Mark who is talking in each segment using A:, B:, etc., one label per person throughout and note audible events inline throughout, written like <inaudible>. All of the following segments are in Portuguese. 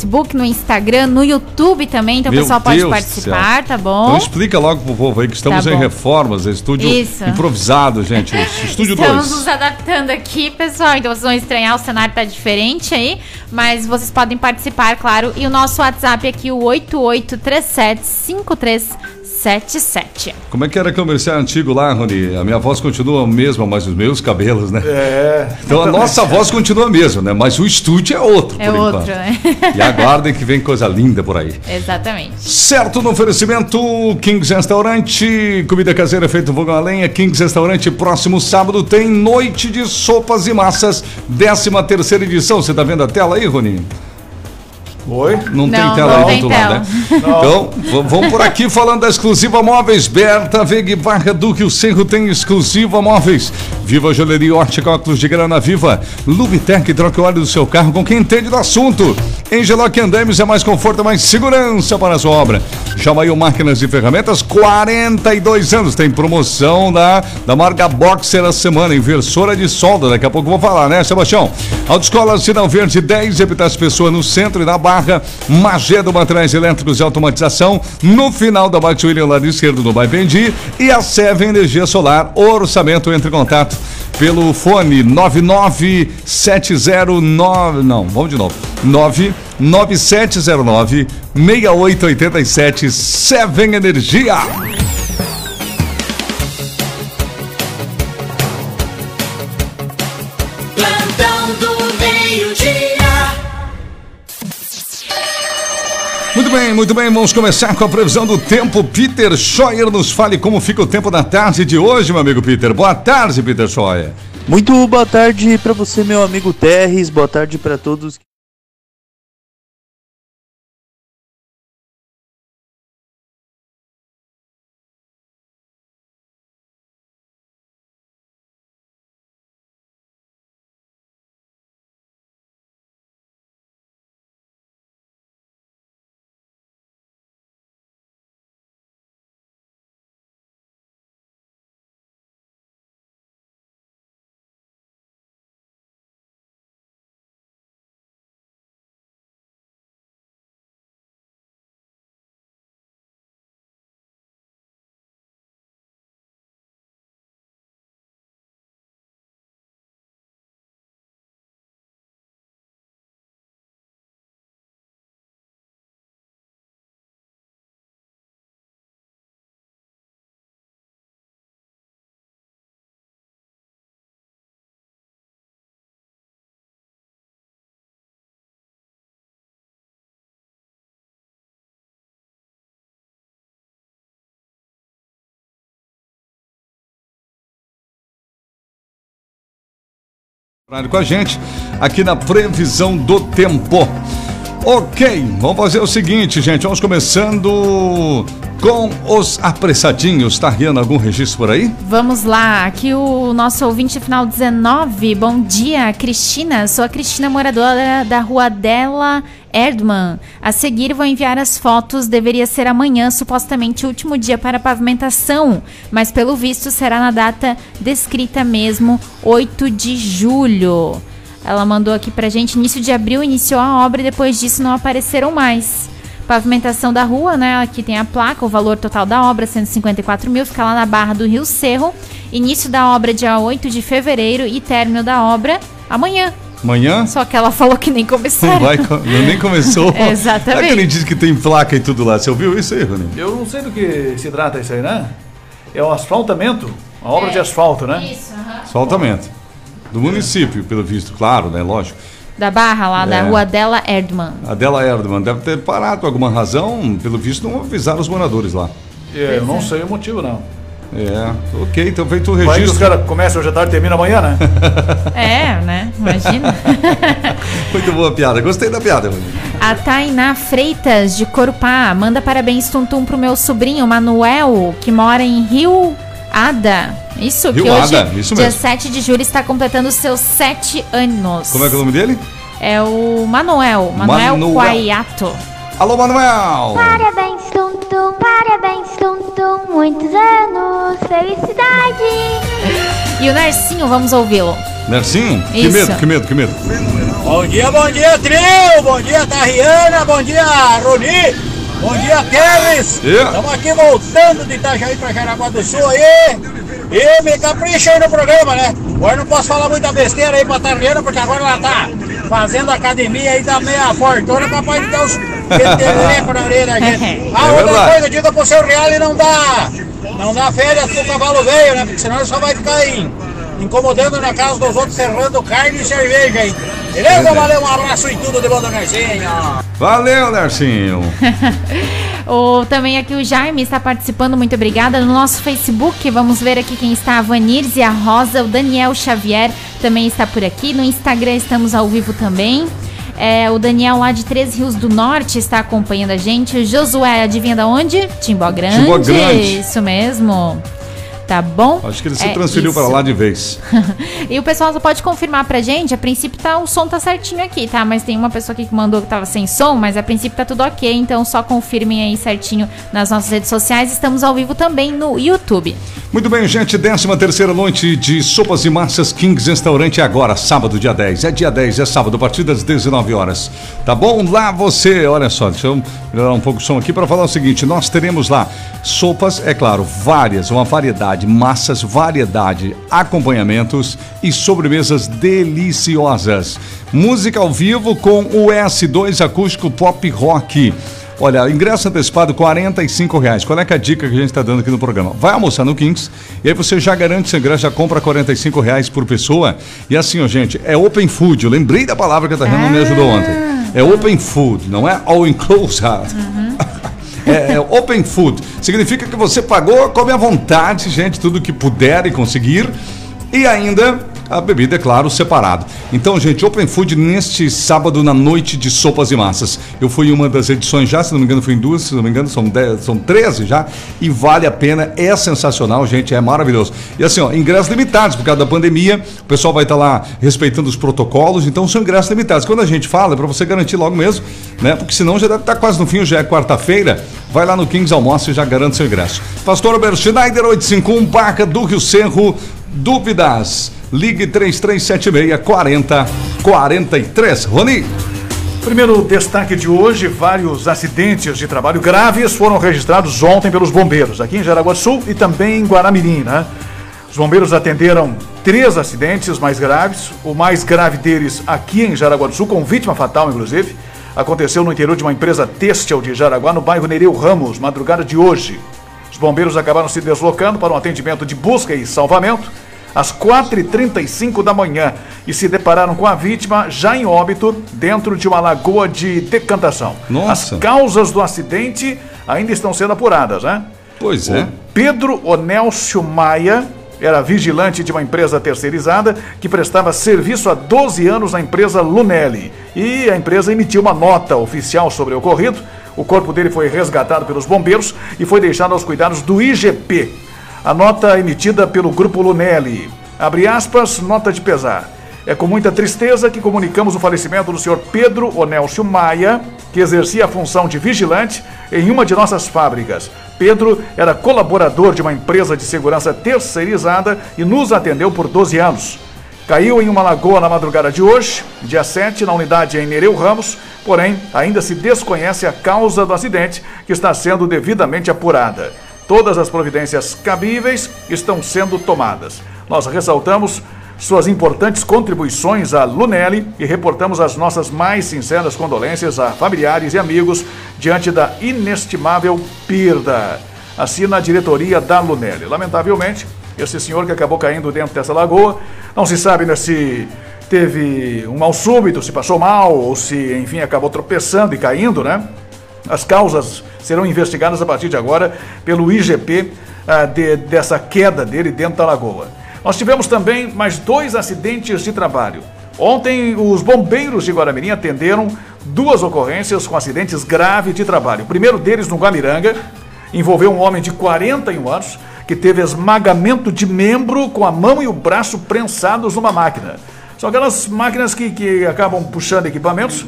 A: Facebook, no Instagram, no YouTube também, então
B: Meu
A: o pessoal pode
B: Deus do
A: participar, tá bom?
B: Então explica logo pro povo aí que estamos
A: Tá
B: em reformas, é estúdio
A: Isso.
B: improvisado, gente. <laughs> Estúdio
A: Estamos
B: 2.
A: nos adaptando aqui, pessoal. Então vocês vão estranhar, o cenário tá diferente aí. Mas vocês podem participar, claro. E o nosso WhatsApp aqui, o 88375377.
B: Como é que era comercial antigo lá, Rony? A minha voz continua a mesma, mas os meus cabelos, né?
C: É.
B: Então a nossa voz continua a mesma, né? Mas o estúdio é outro,
A: É
B: por
A: outro,
B: enquanto.
A: né? <laughs>
B: E aguardem que vem coisa linda por aí.
A: Exatamente.
B: Certo, no oferecimento Kings Restaurante, comida caseira feita fogão a lenha. Kings Restaurante, próximo sábado tem noite de sopas e massas, 13 terceira edição. Você tá vendo a tela aí, Rony?
C: Oi?
B: Não, tem
A: Não,
B: tela
A: não
B: aí do
A: tem
B: outro lado, né? Então, vamos por aqui falando da exclusiva móveis. Berta Veg Barra Duque, o Cerro tem exclusiva móveis. Viva Joalheria Ótica Óculos de Grana Viva. Lubitec, troca o óleo do seu carro com quem entende do assunto. Engeloc Andames é mais conforto, mais segurança para a sua obra. Chamaio Máquinas e Ferramentas, 42 anos. Tem promoção da, da marca Boxer a semana, inversora de solda. Daqui a pouco vou falar, né, Sebastião? Autoescola Sinal Verde 10, Epitácio Pessoa no centro e na Barra. Magedo Materiais Elétricos e Automatização. No final da Max William, lado esquerdo do Baipendi. E a Seven Energia Solar. Orçamento, entre em contato pelo fone 99709. Não, vamos de novo. 99709 6887 Seven Energia. Muito bem, muito bem. Vamos começar com a previsão do tempo. Peter Scheuer nos fale como fica o tempo da tarde de hoje, meu amigo Peter. Boa tarde, Peter Scheuer.
D: Muito boa tarde para você, meu amigo Terres. Boa tarde para todos.
B: Com a gente aqui na previsão do tempo. Ok, vamos fazer o seguinte, gente. Vamos começando com os apressadinhos. Tá rindo algum registro por aí?
A: Vamos lá, aqui o nosso ouvinte final 19. Bom dia, Cristina. Sou a Cristina, moradora da rua Della Erdmann. A seguir, vou enviar as fotos. Deveria ser amanhã, supostamente o último dia para pavimentação, mas pelo visto será na data descrita mesmo, 8 de julho. Ela mandou aqui pra gente: início de abril iniciou a obra e depois disso não apareceram mais. Pavimentação da rua, né? Aqui tem a placa, o valor total da obra, 154 mil, fica lá na Barra do Rio Cerro. Início da obra dia 8 de fevereiro e término da obra amanhã.
B: Amanhã?
A: Só que ela falou que nem
B: Não
A: começaram.
B: vai, nem começou. <laughs>
A: Exatamente.
B: Aquele diz que tem placa e tudo lá. Você ouviu isso aí, Rony?
C: Eu não sei do que se trata isso aí, né? É o asfaltamento, uma obra de asfalto, né?
A: Isso, aham.
B: Soltamento. Do município, pelo visto, claro, né? Lógico.
A: Da Barra lá, da
B: É.
A: rua Della Erdmann.
B: A dela Erdmann deve ter parado por alguma razão, pelo visto, não avisaram os moradores lá.
C: É, eu não sei o motivo, não.
B: É, ok, então feito o
C: Vai que os
B: registro.
C: caras começam hoje à tarde e terminam amanhã, né? <laughs>
A: É, né? Imagina. <laughs>
B: Muito boa piada. Gostei da piada.
A: A Tainá Freitas, de Corupá, manda parabéns tum-tum pro meu sobrinho Manuel, que mora em Rio Ada. Isso,
B: Rio
A: que hoje,
B: Ada, isso
A: dia
B: mesmo.
A: 7 de julho, está completando seus 7 anos.
B: Como é que é o nome dele?
A: É o Manuel, Manuel,
B: Manuel.
A: Quaiato.
B: Alô, Manuel!
E: Parabéns, Tum Tum, parabéns, Tum Tum, muitos anos, felicidade.
A: E o Narcinho, vamos ouvi-lo.
B: Nercinho? Que
A: Isso.
B: medo, que medo, que medo.
E: Bom dia, bom dia, trio! Bom dia, Tariana! Bom dia, Roni! Bom dia!
B: Yeah.
E: Estamos aqui voltando de Itajaí pra Jaraguá do Sul aí! E me capricha aí no programa, né? Agora não posso falar muita besteira aí pra Tariana, porque agora ela tá fazendo academia aí da meia fortuna, papai de Deus peteleco na orelha da gente. <laughs> Ah,
B: É
E: outra
B: verdade.
E: coisa, diga pro seu Real e não dá! Não dá férias pro cavalo velho, né? Porque senão ele só vai ficar aí incomodando na casa dos outros, serrando carne e cerveja aí. Beleza? Valeu, um abraço e tudo de bom do Nercinho.
B: Valeu, Nercinho. <laughs>
A: O, também aqui o Jaime está participando, muito obrigada. No nosso Facebook, vamos ver aqui quem está. A Vanirze, a Rosa, o Daniel Xavier também está por aqui. No Instagram estamos ao vivo também. É, o Daniel lá de Três Rios do Norte está acompanhando a gente. O Josué, adivinha da onde? Timbó Grande.
B: Timbó Grande.
A: Isso mesmo. Tá bom?
B: Acho que ele se
A: É
B: transferiu para lá de vez. <laughs>
A: E o pessoal só pode confirmar pra gente. A princípio tá, o som tá certinho aqui, tá? Mas tem uma pessoa aqui que mandou que tava sem som, mas a princípio tá tudo ok. Então só confirmem aí certinho nas nossas redes sociais. Estamos ao vivo também no YouTube.
B: Muito bem, gente. 13 terceira noite de Sopas e Massas Kings Restaurante agora, sábado, dia 10. É dia 10, é sábado, a partir das 19 horas. Tá bom? Lá você, olha só, deixa eu melhorar um pouco o som aqui para falar o seguinte: nós teremos lá sopas, é claro, várias, uma variedade, massas, variedade, acompanhamentos e sobremesas deliciosas. Música ao vivo com o S2 Acústico Pop Rock. Olha, ingresso antecipado 45 reais. Qual é é a dica que a gente está dando aqui no programa? Vai almoçar no Kings e aí você já garante seu ingresso, já compra 45 reais por pessoa. E assim, ó, gente, é open food. Eu lembrei da palavra que a Tariana me ajudou ontem. É open food, não é all inclusive. <laughs> É, é open food. Significa que você pagou, come à vontade, gente, tudo que puder e conseguir. E ainda a bebida, é claro, separado. Então, gente, Open Food neste sábado na noite de sopas e massas. Eu fui em uma das edições já, se não me engano, fui em duas, se não me engano, são, 10, são 13 já. E vale a pena, é sensacional, gente, é maravilhoso. E assim, ó, ingressos limitados por causa da pandemia, o pessoal vai estar lá respeitando os protocolos, então são ingressos limitados. Quando a gente fala, é para você garantir logo mesmo, né? Porque senão já deve estar quase no fim, já é quarta-feira. Vai lá no Kings Almoço e já garante seu ingresso. Pastor Albert Schneider, 851, Barca do Rio Cerro. Dúvidas? Ligue 3376 40 43. Rony.
C: Primeiro destaque de hoje: vários acidentes de trabalho graves foram registrados ontem pelos bombeiros, aqui em Jaraguá do Sul e também em Guaramirim, né? Os bombeiros atenderam três acidentes mais graves. O mais grave deles aqui em Jaraguá do Sul, com vítima fatal, inclusive, aconteceu no interior de uma empresa têxtil de Jaraguá, no bairro Nereu Ramos, madrugada de hoje. Os bombeiros acabaram se deslocando para um atendimento de busca e salvamento às 4h35 da manhã e se depararam com a vítima já em óbito dentro de uma lagoa de decantação.
B: Nossa.
C: As causas do acidente ainda estão sendo apuradas, né?
B: Pois é.
C: Pedro Onélcio Maia era vigilante de uma empresa terceirizada que prestava serviço há 12 anos na empresa Lunelli. E a empresa emitiu uma nota oficial sobre o ocorrido. O corpo dele foi resgatado pelos bombeiros e foi deixado aos cuidados do IGP. A nota emitida pelo grupo Lunelli. Abre aspas, nota de pesar. É com muita tristeza que comunicamos o falecimento do senhor Pedro Onélcio Maia, que exercia a função de vigilante em uma de nossas fábricas. Pedro era colaborador de uma empresa de segurança terceirizada e nos atendeu por 12 anos. Caiu em uma lagoa na madrugada de hoje, dia 7, na unidade em Nereu Ramos, porém ainda se desconhece a causa do acidente, que está sendo devidamente apurada. Todas as providências cabíveis estão sendo tomadas. Nós ressaltamos suas importantes contribuições à Lunelli e reportamos as nossas mais sinceras condolências a familiares e amigos diante da inestimável perda. Assina a diretoria da Lunelli. Lamentavelmente, esse senhor que acabou caindo dentro dessa lagoa, não se sabe né, se teve um mal súbito, se passou mal ou se, enfim, acabou tropeçando e caindo, né? As causas serão investigadas a partir de agora pelo IGP ah, de- dessa queda dele dentro da lagoa. Nós tivemos também mais dois acidentes de trabalho. Ontem, os bombeiros de Guaramirim atenderam duas ocorrências com acidentes graves de trabalho. O primeiro deles no Guamiranga envolveu um homem de 41 anos que teve esmagamento de membro com a mão e o braço prensados numa máquina. São aquelas máquinas que, que acabam puxando equipamentos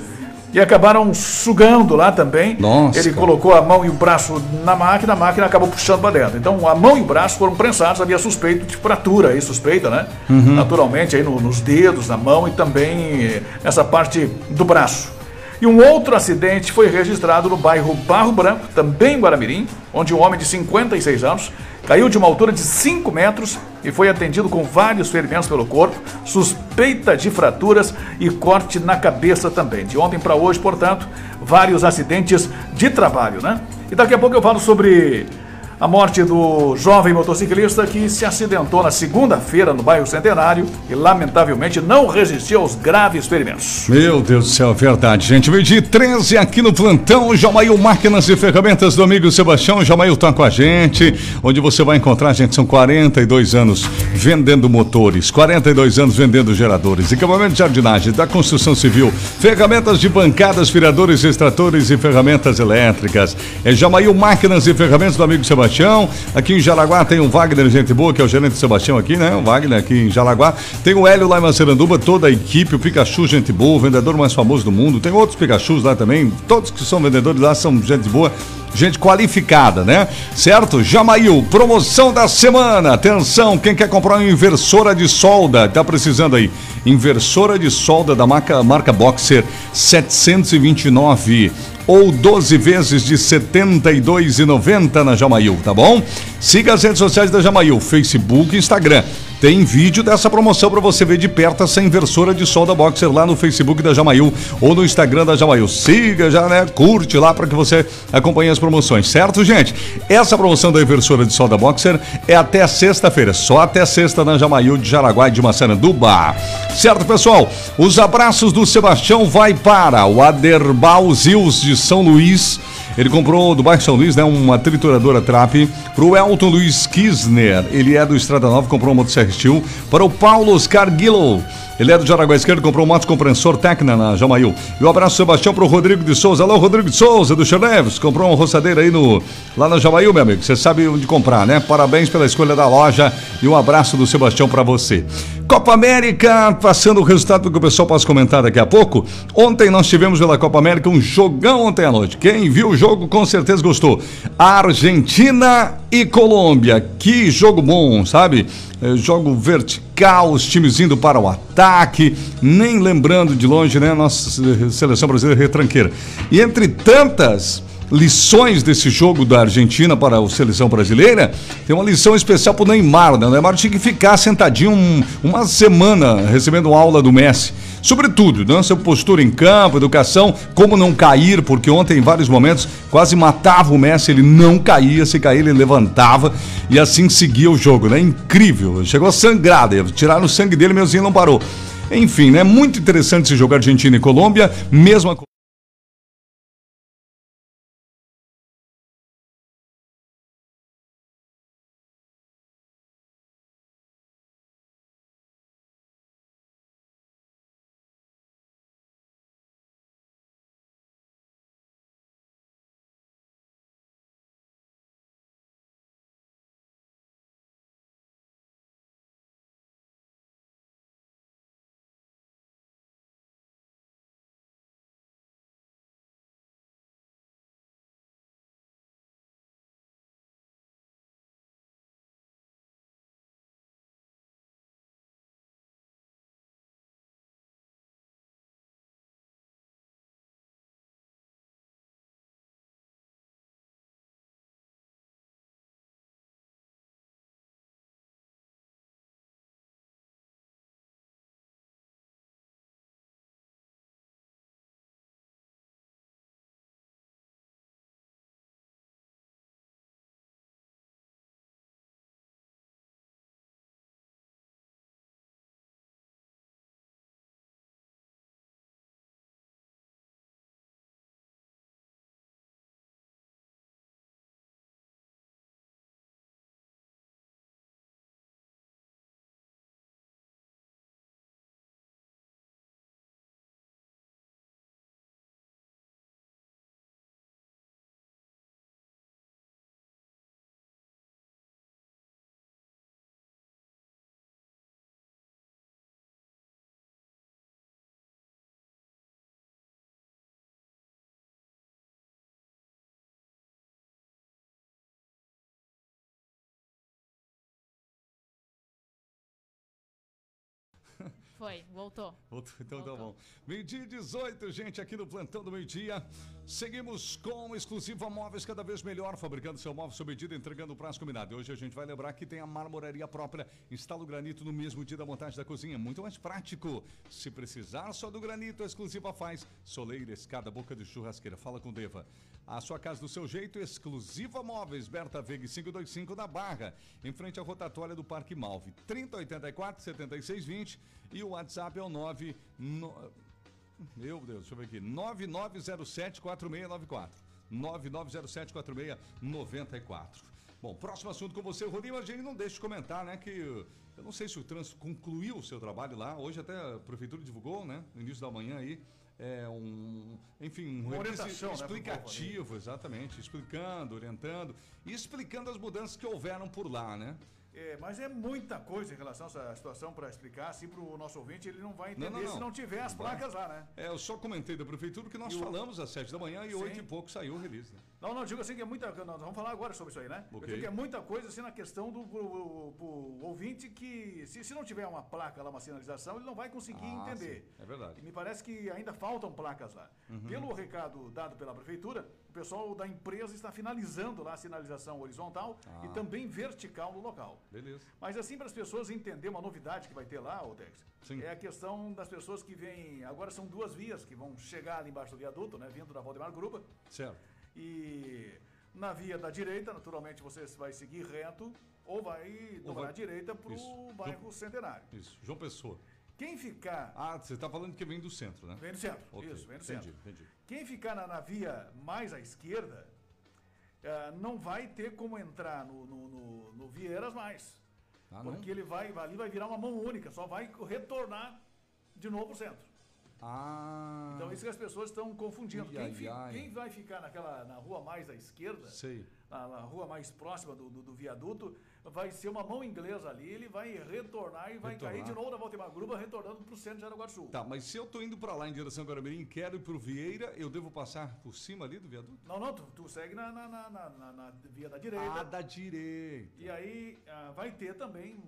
C: e acabaram sugando lá também.
B: Nossa,
C: Ele
B: cara.
C: colocou a mão e o braço na máquina, a máquina acabou puxando para dentro. Então a mão e o braço foram prensados, havia suspeito de fratura aí, suspeita, né?
B: Uhum.
C: Naturalmente aí no- nos dedos, na mão e também eh, nessa parte do braço. E um outro acidente foi registrado no bairro Barro Branco, também em Guaramirim, onde um homem de 56 anos caiu de uma altura de 5 metros e foi atendido com vários ferimentos pelo corpo, suspeita de fraturas e corte na cabeça também. De ontem para hoje, portanto, vários acidentes de trabalho, né? E daqui a pouco eu falo sobre a morte do jovem motociclista que se acidentou na segunda-feira no bairro Centenário e lamentavelmente não resistiu aos graves ferimentos.
B: Meu Deus do céu, é verdade, gente. Meio-dia 13 aqui no plantão, Jamail Máquinas e Ferramentas do amigo Sebastião. Jamail tá com a gente, onde você vai encontrar, gente, são 42 anos vendendo motores, 42 anos vendendo geradores, equipamento de jardinagem, da construção civil, ferramentas de bancadas, viradores, extratores e ferramentas elétricas. É Jamail Máquinas e Ferramentas do amigo Sebastião. Aqui em Jaraguá tem o Wagner, gente boa, que é o gerente Sebastião aqui, né? O Wagner aqui em Jaraguá. Tem o Hélio lá em Maceranduba, toda a equipe, o Pikachu, gente boa, o vendedor mais famoso do mundo. Tem outros Pikachus lá também, todos que são vendedores lá são gente boa. Gente qualificada, né? Certo? Jamail, promoção da semana. Atenção, quem quer comprar uma inversora de solda, tá precisando aí. Inversora de solda da marca, marca Boxer 729 ou 12 vezes de R$ 72,90 na Jamail, tá bom? Siga as redes sociais da Jamail, Facebook e Instagram. Tem vídeo dessa promoção para você ver de perto essa inversora de solda boxer lá no Facebook da Jamail ou no Instagram da Jamail. Siga já, né? Curte lá para que você acompanhe as promoções, certo, gente? Essa promoção da inversora de solda boxer é até sexta-feira, só até sexta na Jamail de Jaraguá e de Massaranduba. Certo, pessoal? Os abraços do Sebastião vai para o Aderbal Zils de São Luís. Ele comprou do bairro São Luís, né, uma trituradora Trap pro Elton Luiz Kisner. Ele é do Estrada Nova, comprou um motosserra Steel. Para o Paulo Oscar Guillow. Ele é do Jaraguá Esquerdo, comprou um moto compressor Tecna na Jamail. E um abraço, Sebastião, pro Rodrigo de Souza. Alô, Rodrigo de Souza, do Chaneves. Comprou uma roçadeira aí no, lá na Jamail, meu amigo. Você sabe onde comprar, né? Parabéns pela escolha da loja e um abraço do Sebastião para você. Copa América, passando o resultado que o pessoal possa comentar daqui a pouco. Ontem nós tivemos pela Copa América um jogão ontem à noite. Quem viu o jogo com certeza gostou. Argentina e Colômbia. Que jogo bom, sabe? É, jogo vertical, os times indo para o ataque, nem lembrando de longe, né? Nossa seleção brasileira retranqueira. E entre tantas lições desse jogo da Argentina para a seleção brasileira, tem uma lição especial para o Neymar, né? O Neymar tinha que ficar sentadinho um- uma semana recebendo aula do Messi. Sobretudo, né? Sua postura em campo, educação, como não cair, porque ontem, em vários momentos, quase matava o Messi, ele não caía, se caía, ele levantava e assim seguia o jogo, né? Incrível. Chegou a sangrar, tiraram o sangue dele, assim não parou. Enfim, né? Muito interessante esse jogo Argentina e Colômbia, mesmo a
A: Foi, voltou.
B: Voltou, então tá
A: Voltou.
B: bom. Meio-dia e 18, gente, aqui no Plantão do Meio-Dia. Seguimos com exclusiva móveis cada vez melhor, fabricando seu móvel sob medida, entregando o prazo combinado. E hoje a gente vai lembrar que tem a marmoraria própria. Instala o granito no mesmo dia da montagem da cozinha. Muito mais prático. Se precisar só do granito, a exclusiva faz. Soleira, escada, boca de churrasqueira. Fala com Deva. A sua casa do seu jeito, exclusiva móveis. Berta Veg 525 da Barra. Em frente à rotatória do Parque Malve. 3084 7620 e o WhatsApp é o 9. no- Meu Deus, deixa eu ver aqui. 9907-4694. 9907-4694. Bom, próximo assunto com você, Rodrigo. A gente não deixa de comentar, né? Que eu não sei se o trânsito concluiu o seu trabalho lá. Hoje até a prefeitura divulgou, né? No início da manhã aí. É um, enfim, um
C: orientação, né,
B: explicativo, exatamente, explicando, orientando e explicando as mudanças que houveram por lá, né?
C: É, mas é muita coisa em relação a essa situação para explicar, assim, para o nosso ouvinte, ele não vai entender
B: Não, não, não.
C: se não tiver as placas lá, né?
B: É, eu só comentei da prefeitura que nós
C: E o-
B: falamos às sete da manhã e
C: Sim.
B: oito e pouco saiu o release. Né?
C: Não, não, digo assim que é muita. Nós vamos falar agora sobre isso aí, né?
B: Ok.
C: Eu digo que é muita coisa assim na questão do pro, pro ouvinte que, se, se não tiver uma placa lá, uma sinalização, ele não vai conseguir
B: Ah,
C: entender.
B: sim, é verdade.
C: E me parece que ainda faltam placas lá. Pelo recado dado pela prefeitura, o pessoal da empresa está finalizando lá a sinalização horizontal
B: Ah.
C: e também vertical no local.
B: Beleza.
C: Mas assim, para as pessoas entenderem uma novidade que vai ter lá,
B: Sim.
C: é a questão das pessoas que vêm. Agora são duas vias que vão chegar ali embaixo do viaduto, né? Vindo da Valdemar Gruba.
B: Certo.
C: E na via da direita, naturalmente, você vai seguir reto ou vai
B: Ou
C: dobrar
B: vai-
C: à direita para o bairro Centenário.
B: Isso. João Pessoa.
C: Quem ficar.
B: Ah, você está falando que vem do centro, né?
C: Vem do centro.
B: Ok,
C: Isso, vem do
B: entendi,
C: centro.
B: entendi.
C: Quem ficar na, na via mais à esquerda eh, não vai ter como entrar no, no, no- no Vieiras mais.
B: Ah, não?
C: porque ele vai, ali vai virar uma mão única, só vai retornar de novo pro centro.
B: Ah.
C: Então isso que as pessoas estão confundindo.
B: Ai,
C: Quem, fi- quem vai ficar naquela, na rua mais à esquerda,
B: Sei.
C: Na, na rua mais próxima do, do, do viaduto, vai ser uma mão inglesa ali, ele vai retornar e vai
B: Retornar.
C: cair de novo na Valdemar Gruba, retornando pro centro de Jaraguá do Sul.
B: Tá, mas se eu tô indo para lá em direção a Guaramirim e quero ir pro Vieira, eu devo passar por cima ali do viaduto?
C: Não, não, tu, tu segue na, na, na, na- via da direita.
B: Ah, da direita.
C: E aí ah, vai ter também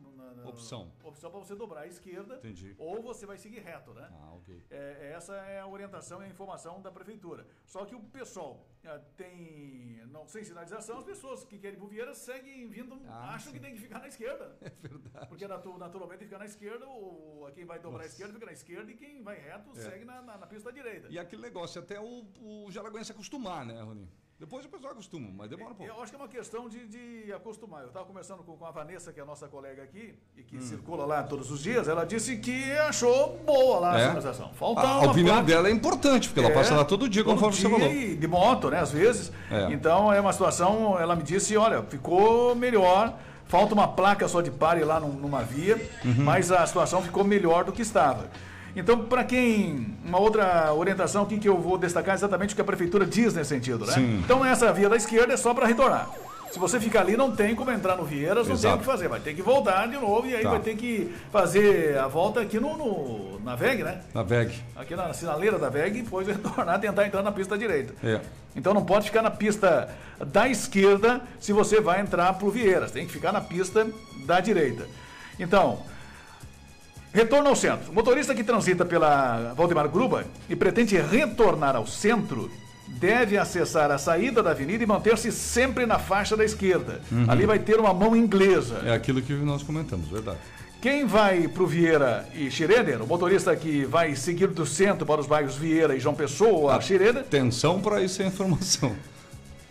B: Opção.
C: opção para você dobrar à esquerda.
B: Entendi.
C: Ou você vai seguir reto, né?
B: Ah, ok.
C: É, essa é a orientação e a informação da prefeitura. Só que o pessoal ah, tem, não sem sinalização, as pessoas que querem pro Vieira seguem vindo,
B: Ah,
C: acham
B: sim.
C: que tem que ficar na esquerda. <laughs>
B: É verdade.
C: Porque natu- naturalmente ficar na esquerda, ou quem vai dobrar à
B: Nossa.
C: esquerda fica na esquerda e quem vai reto
B: É.
C: segue na, na, na pista da direita.
B: E aquele negócio, até o, o Jaraguense acostumar, né, Rony? Depois o pessoal acostuma, mas demora um pouco.
C: Eu acho que é uma questão de, de acostumar. Eu estava conversando com, com a Vanessa, que é a nossa colega aqui, e
B: Hum.
C: que circula lá todos os dias. Ela disse que achou boa lá a
B: É?
C: sinalização. Falta
B: A, a opinião
C: placa-
B: dela é importante, porque ela
C: É,
B: passa lá todo dia, conforme você
C: dia
B: falou.
C: E de moto, né, às vezes.
B: É.
C: Então é uma situação, ela me disse, olha, ficou melhor. Falta uma placa só de pare lá num- numa via,
B: Uhum.
C: mas a situação ficou melhor do que estava. Então, para quem. Uma outra orientação aqui que eu vou destacar é exatamente o que a prefeitura diz nesse sentido, né?
B: Sim.
C: Então, essa via da esquerda é só para retornar. Se você ficar ali, não tem como entrar no Vieiras, não tem
B: Exato.
C: o que fazer. Vai ter que voltar de novo e aí
B: Tá.
C: vai ter que fazer a volta aqui no, no- na VEG, né?
B: Na VEG.
C: aqui na sinaleira da VEG e depois <laughs> retornar tentar entrar na pista direita.
B: É.
C: Então não pode ficar na pista da esquerda se você vai entrar pro Vieiras, tem que ficar na pista da direita. Então, retorno ao centro. O motorista que transita pela Valdemar Gruba e pretende retornar ao centro deve acessar a saída da avenida e manter-se sempre na faixa da esquerda. Ali vai ter uma mão inglesa.
B: É aquilo que nós comentamos, verdade.
C: Quem vai para o Vieira e Xireder, o motorista que vai seguir do centro para os bairros Vieira e João Pessoa, Xireder,
B: Atenção para isso é informação.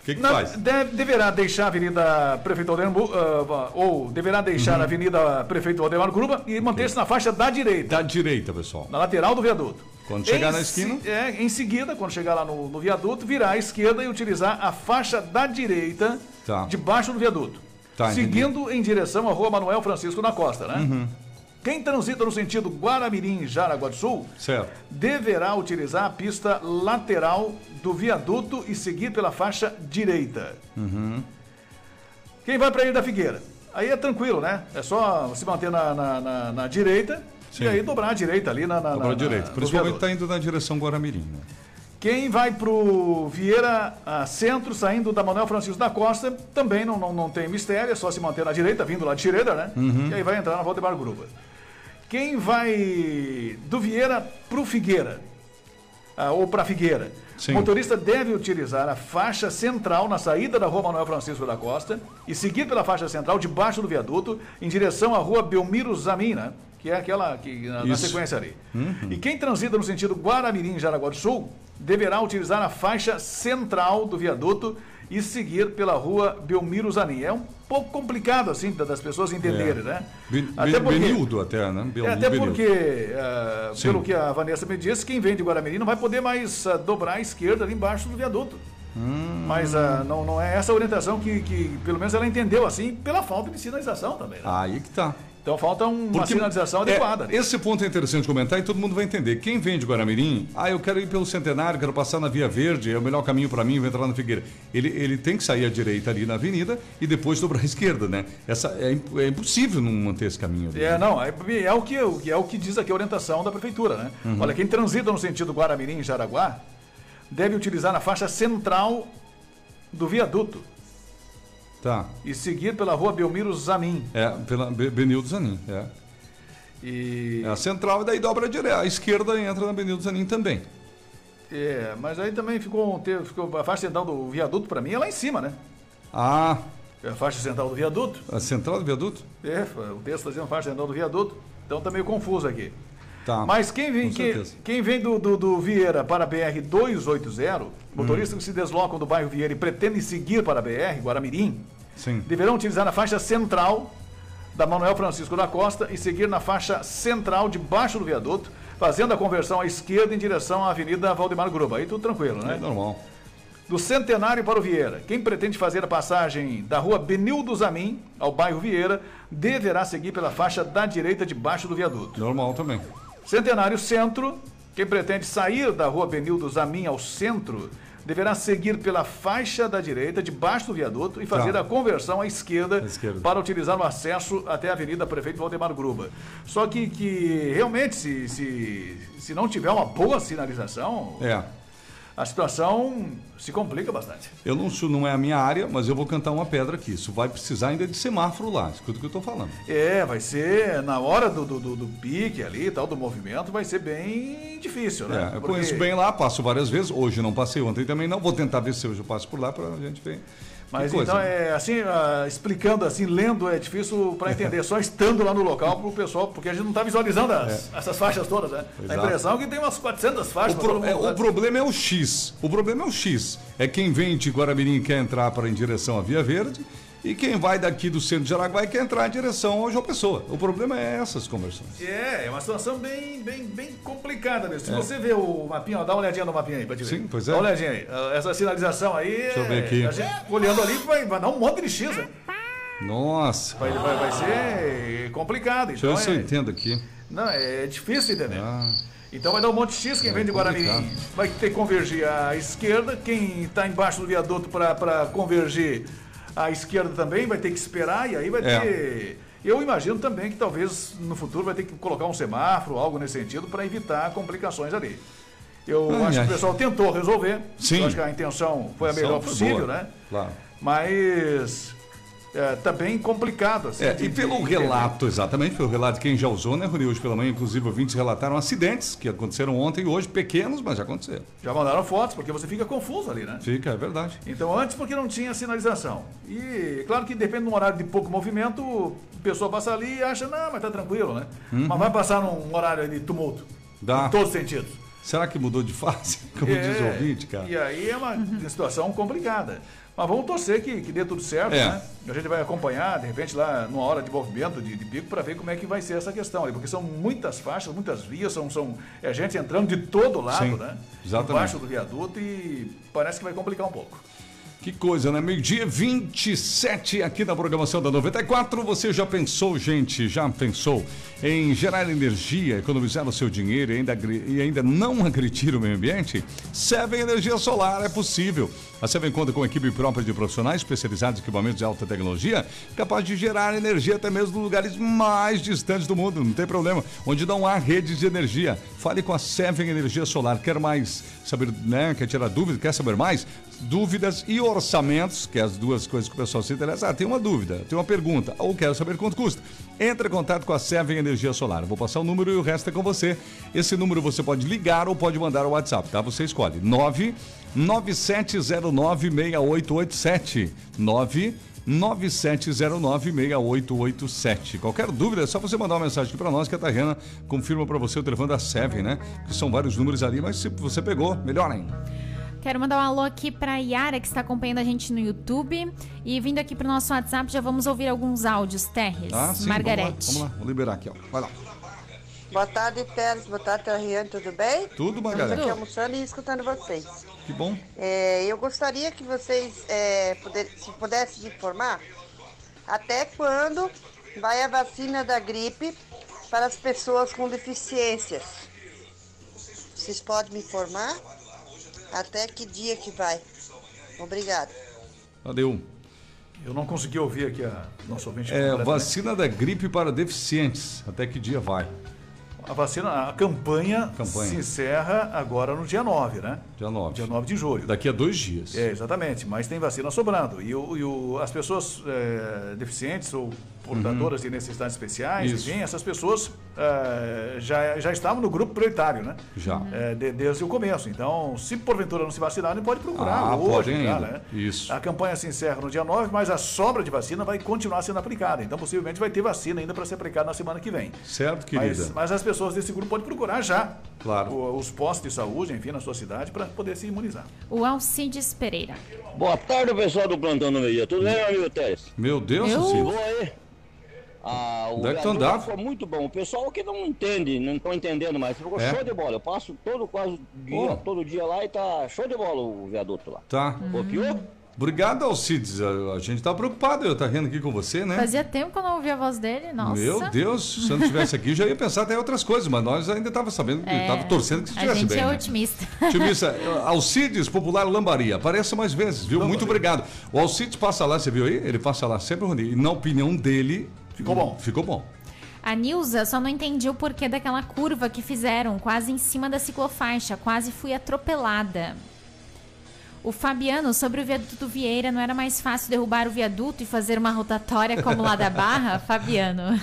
B: O que, que
C: na-
B: faz?
C: deve- deverá deixar a Avenida Prefeito Valdemar, ah, ou deverá deixar
B: Uhum.
C: a Avenida Prefeito Valdemar Gruba e manter-se na faixa da direita,
B: Da direita, pessoal.
C: na lateral do viaduto.
B: Quando chegar
C: Em
B: na esquina?
C: é, em seguida, quando chegar lá no, no viaduto, virar à esquerda e utilizar a faixa da direita
B: Tá.
C: debaixo do viaduto.
B: Tá, entendi.
C: seguindo em direção à rua Manuel Francisco da Costa, né?
B: Uhum.
C: Quem transita no sentido Guaramirim Jaraguá do Sul
B: Certo.
C: deverá utilizar a pista lateral do viaduto e seguir pela faixa direita.
B: Uhum.
C: Quem vai para Ilha da Figueira? Aí é tranquilo, né? É só se manter na, na, na- na direita
B: Sim.
C: e aí dobrar a direita ali na, na,
B: Dobra
C: na,
B: a direita. Principalmente está indo na direção Guaramirim. Né?
C: Quem vai pro Vieira ah, Centro, saindo da Manuel Francisco da Costa, também não, não, não tem mistério, é só se manter na direita, vindo lá de Xireda, né?
B: Uhum.
C: E aí vai entrar na Valdemar Gruba. Quem vai do Vieira pro Figueira, ah, ou para Figueira,
B: Sim.
C: o motorista deve utilizar a faixa central na saída da rua Manuel Francisco da Costa e seguir pela faixa central debaixo do viaduto em direção à rua Belmiro Zamina, que é aquela que na, na sequência ali. E quem transita no sentido Guaramirim, Jaraguá do Sul, deverá utilizar a faixa central do viaduto e seguir pela rua Belmiro Zanin. É um pouco complicado, assim, da- das pessoas entenderem,
B: É.
C: né? Até porque-
B: Benildo até, né? Bel-
C: é, até
B: Benildo.
C: porque,
B: Sim.
C: pelo que a Vanessa me disse, quem vem de Guaramirim não vai poder mais ah, dobrar à esquerda ali embaixo do viaduto.
B: Hum.
C: Mas ah, não, não é essa a orientação que, que, pelo menos, ela entendeu assim, pela falta de sinalização também. né?
B: Aí que tá.
C: Então falta um- uma
B: Porque-
C: sinalização
B: é,
C: adequada.
B: esse ponto é interessante comentar e todo mundo vai entender. Quem vem de Guaramirim, ah, eu quero ir pelo Centenário, quero passar na Via Verde, é o melhor caminho para mim, vou entrar na Figueira. Ele, ele tem que sair à direita ali na avenida e depois dobrar à esquerda, né? Essa, é, é impossível não manter esse caminho ali.
C: É, não, é, é o que, é o que diz aqui a orientação da prefeitura, né?
B: Uhum.
C: Olha, quem transita no sentido Guaramirim e Jaraguá deve utilizar a faixa central do viaduto
B: Tá.
C: e seguir pela rua Belmiro Zamin.
B: É, pela Be- Benildo Zanin. É.
C: E,
B: É a central e daí dobra direita. A esquerda entra na Benildo Zanin também.
C: é, mas aí também ficou, ficou a faixa central do viaduto, para mim, é lá em cima, né?
B: Ah,
C: É a faixa central do viaduto.
B: a central do viaduto?
C: É, o texto está dizendo faixa central do viaduto. Então tá meio confuso aqui.
B: Tá.
C: Mas quem vem, quem, vem do, do, do Vieira para a BR 280, motoristas que se deslocam do bairro Vieira e pretendem seguir para a BR, Guaramirim,
B: Sim.
C: deverão utilizar a faixa central da Manuel Francisco da Costa e seguir na faixa central debaixo do viaduto, fazendo a conversão à esquerda em direção à Avenida Valdemar Gruba. Aí tudo tranquilo,
B: É
C: né?
B: normal.
C: Do Centenário para o Vieira. Quem pretende fazer a passagem da rua Benildo Zamin ao bairro Vieira deverá seguir pela faixa da direita debaixo do viaduto.
B: Normal também.
C: Centenário Centro. Quem pretende sair da rua Benildo Zamin ao centro deverá seguir pela faixa da direita debaixo do viaduto e fazer
B: Tá.
C: a conversão à esquerda,
B: À esquerda.
C: para utilizar o acesso até a Avenida Prefeito Valdemar Gruba. Só que, que realmente, se, se, se não tiver uma boa sinalização,
B: É.
C: a situação se complica bastante.
B: Eu não sou, não é a minha área, mas eu vou cantar uma pedra aqui. Isso vai precisar ainda de semáforo lá. Escuta o que eu tô falando.
C: É, vai ser na hora do, do, do- do pique ali, tal, do movimento, vai ser bem difícil, né?
B: É, eu
C: Porque-
B: conheço bem lá, passo várias vezes. Hoje não passei, ontem também não. Vou tentar ver se hoje eu passo por lá pra gente ver.
C: Mas
B: coisa,
C: então
B: né?
C: é assim, ah, explicando assim, lendo é difícil para entender, só estando lá no local pro pessoal, porque a gente não está visualizando as- essas faixas todas, né? A
B: Exato.
C: impressão é que tem umas 400 faixas.
B: O,
C: pra
B: pro- é, o problema é o X. O problema é o X. É quem vem de Guaramirim e quer entrar para em direção à Via Verde e quem vai daqui do centro de Araguá e quer entrar em direção ao João Pessoa. O problema é essas conversões.
C: É, é uma situação bem, bem, bem complicada mesmo. Se você vê o mapinha, ó, dá uma olhadinha no mapinha aí pra te ver.
B: É. Sim, pois é.
C: Dá uma olhadinha aí. Ah, Essa sinalização aí. Deixa
B: eu ver aqui.
C: A gente olhando ali vai, vai dar um monte de X, né?
B: Nossa.
C: Vai, vai, vai ser complicado.
B: Deixa eu
C: Então
B: se eu
C: é,
B: entendo aqui.
C: não, é difícil entender.
B: Ah,
C: Então vai dar um monte de X quem
B: É
C: vem de
B: complicado.
C: Vai ter que convergir à esquerda. Quem está embaixo do viaduto para convergir à esquerda também vai ter que esperar. E aí vai
B: É.
C: ter. Eu imagino também que talvez no futuro vai ter que colocar um semáforo, algo nesse sentido, para evitar complicações ali. Eu
B: Ai,
C: acho
B: ai.
C: que o pessoal tentou resolver.
B: Sim.
C: Eu acho que a intenção foi a melhor possível,
B: boa.
C: né?
B: Claro.
C: Mas é, tá bem complicado. Assim,
B: É,
C: de-
B: e pelo
C: de
B: relato, exatamente, pelo relato de quem já usou, né, Rony? Hoje pela manhã, inclusive, ouvintes relataram acidentes que aconteceram ontem e hoje, pequenos, mas já aconteceram.
C: Já mandaram fotos, porque você fica confuso ali, né?
B: Fica, é verdade.
C: Então, antes porque não tinha sinalização. E claro que depende de um horário de pouco movimento, o pessoal passa ali e acha, não, mas tá tranquilo, né? Mas vai passar num horário de tumulto.
B: Uhum. Dá.
C: Em todos os sentidos.
B: Será que mudou de fase? <laughs> Como diz o ouvinte, cara.
C: E aí é uma situação complicada. Mas vamos torcer que, que dê tudo certo,
B: É.
C: né? A gente vai acompanhar, de repente, lá numa hora de movimento de, de pico, para ver como é que vai ser essa questão ali. Porque são muitas faixas, muitas vias, são, são é gente entrando de todo lado,
B: Sim,
C: né?
B: exatamente.
C: Embaixo do viaduto e parece que vai complicar um pouco.
B: Que coisa, né? Meio-dia 27 aqui na programação da 94. Você já pensou, gente, já pensou em gerar energia, economizar o seu dinheiro e ainda, e ainda não agredir o meio ambiente? Seven Energia Solar é possível. A Seven conta com equipe própria de profissionais especializados em equipamentos de alta tecnologia, capaz de gerar energia até mesmo nos lugares mais distantes do mundo, não tem problema, onde não há redes de energia. Fale com a Seven Energia Solar. Quer mais saber, né? Quer tirar dúvidas? Quer saber mais? Dúvidas e orçamentos, que é as duas coisas que o pessoal se interessa. Ah, tem uma dúvida, tem uma pergunta, ou quero saber quanto custa. Entre em contato com a Seven Energia Solar. Vou passar o número e o resto é com você. Esse número você pode ligar ou pode mandar o WhatsApp, tá? Você escolhe. 9 97096887. 9 97096887. Qualquer dúvida é só você mandar uma mensagem aqui para nós que a Tariana confirma para você o telefone da Seven, né? Que são vários números ali, mas se você pegou, melhor ainda.
A: Quero mandar um alô aqui pra Yara, que está acompanhando a gente no YouTube. E vindo aqui pro nosso WhatsApp, já vamos ouvir alguns áudios. Terres,
B: Ah, sim,
A: Margarete.
B: Vamos lá, vamos lá, vou liberar aqui, ó. Vai lá.
F: Boa tarde, Pérez. Boa tarde, Terriane. Tudo bem?
B: Tudo, Margarete.
F: Estamos aqui almoçando e escutando vocês.
B: Que bom.
F: É, eu gostaria que vocês, é, puder- se pudessem informar, até quando vai a vacina da gripe para as pessoas com deficiências? Vocês podem me informar? Até que dia que vai? Obrigada.
B: Valeu.
C: Eu não consegui ouvir aqui a nosso ouvinte.
B: É,
C: completamente.
B: vacina da gripe para deficientes. Até que dia vai?
C: A vacina, a campanha,
B: Campanha.
C: se encerra agora no dia 9, né?
B: Dia 9.
C: Dia 9 de julho.
B: Daqui a dois dias.
C: É, exatamente, mas tem vacina sobrando. E, o, e o- as pessoas é, deficientes ou portadoras de necessidades especiais,
B: Uhum. Isso.
C: enfim, essas pessoas é, já, já estavam no grupo prioritário, né?
B: Já.
C: É, de- desde o começo. Então, se porventura não se vacinar, não pode procurar.
B: Ah,
C: hoje,
B: pode
C: já,
B: ainda.
C: né?
B: Isso.
C: A campanha se encerra no dia 9, mas a sobra de vacina vai continuar sendo aplicada. Então, possivelmente, vai ter vacina ainda para ser aplicada na semana que vem.
B: Certo, querida?
C: Mas, mas as pessoas desse grupo podem procurar já
B: Claro.
C: o- os postos de saúde, enfim, na sua cidade, para poder se imunizar.
A: O Alcides Pereira.
G: Boa tarde, pessoal do Plantão no Meia. Tudo bem, meu amigo Teres?
B: Meu Deus
A: Eu-
B: do céu.
G: Boa aí. Ah, o
B: Onde é que tu
G: vereador
B: andava?
G: Foi muito bom. O pessoal que não entende, não estão entendendo mais. Ficou
B: É?
G: show de bola. Eu passo todo quase dia,
B: Pô.
G: todo dia lá e tá show de bola o viaduto lá.
B: Tá.
G: Copiou?
B: Obrigado, Alcides. A, a gente tá preocupado, eu tá rindo aqui com você, né?
A: Fazia tempo que eu não ouvia a voz dele. Nossa.
B: Meu Deus, se eu não estivesse aqui, já ia pensar até em outras coisas, mas nós ainda tava sabendo,
A: É,
B: tava torcendo que você
A: A
B: estivesse
A: gente
B: bem.
A: é
B: né?
A: otimista. <laughs>
B: Timissa, Alcides, popular Lambaria. Apareça mais vezes, viu? Muito obrigado. O Alcides passa lá, você viu aí? Ele passa lá sempre, Rony. E na opinião dele.
C: Ficou bom.
B: Ficou bom.
A: A Nilza só não entendi o porquê daquela curva que fizeram, quase em cima da ciclofaixa. Quase fui atropelada. O Fabiano, sobre o viaduto do Vieira, não era mais fácil derrubar o viaduto e fazer uma rotatória como lá da Barra? <laughs> Fabiano.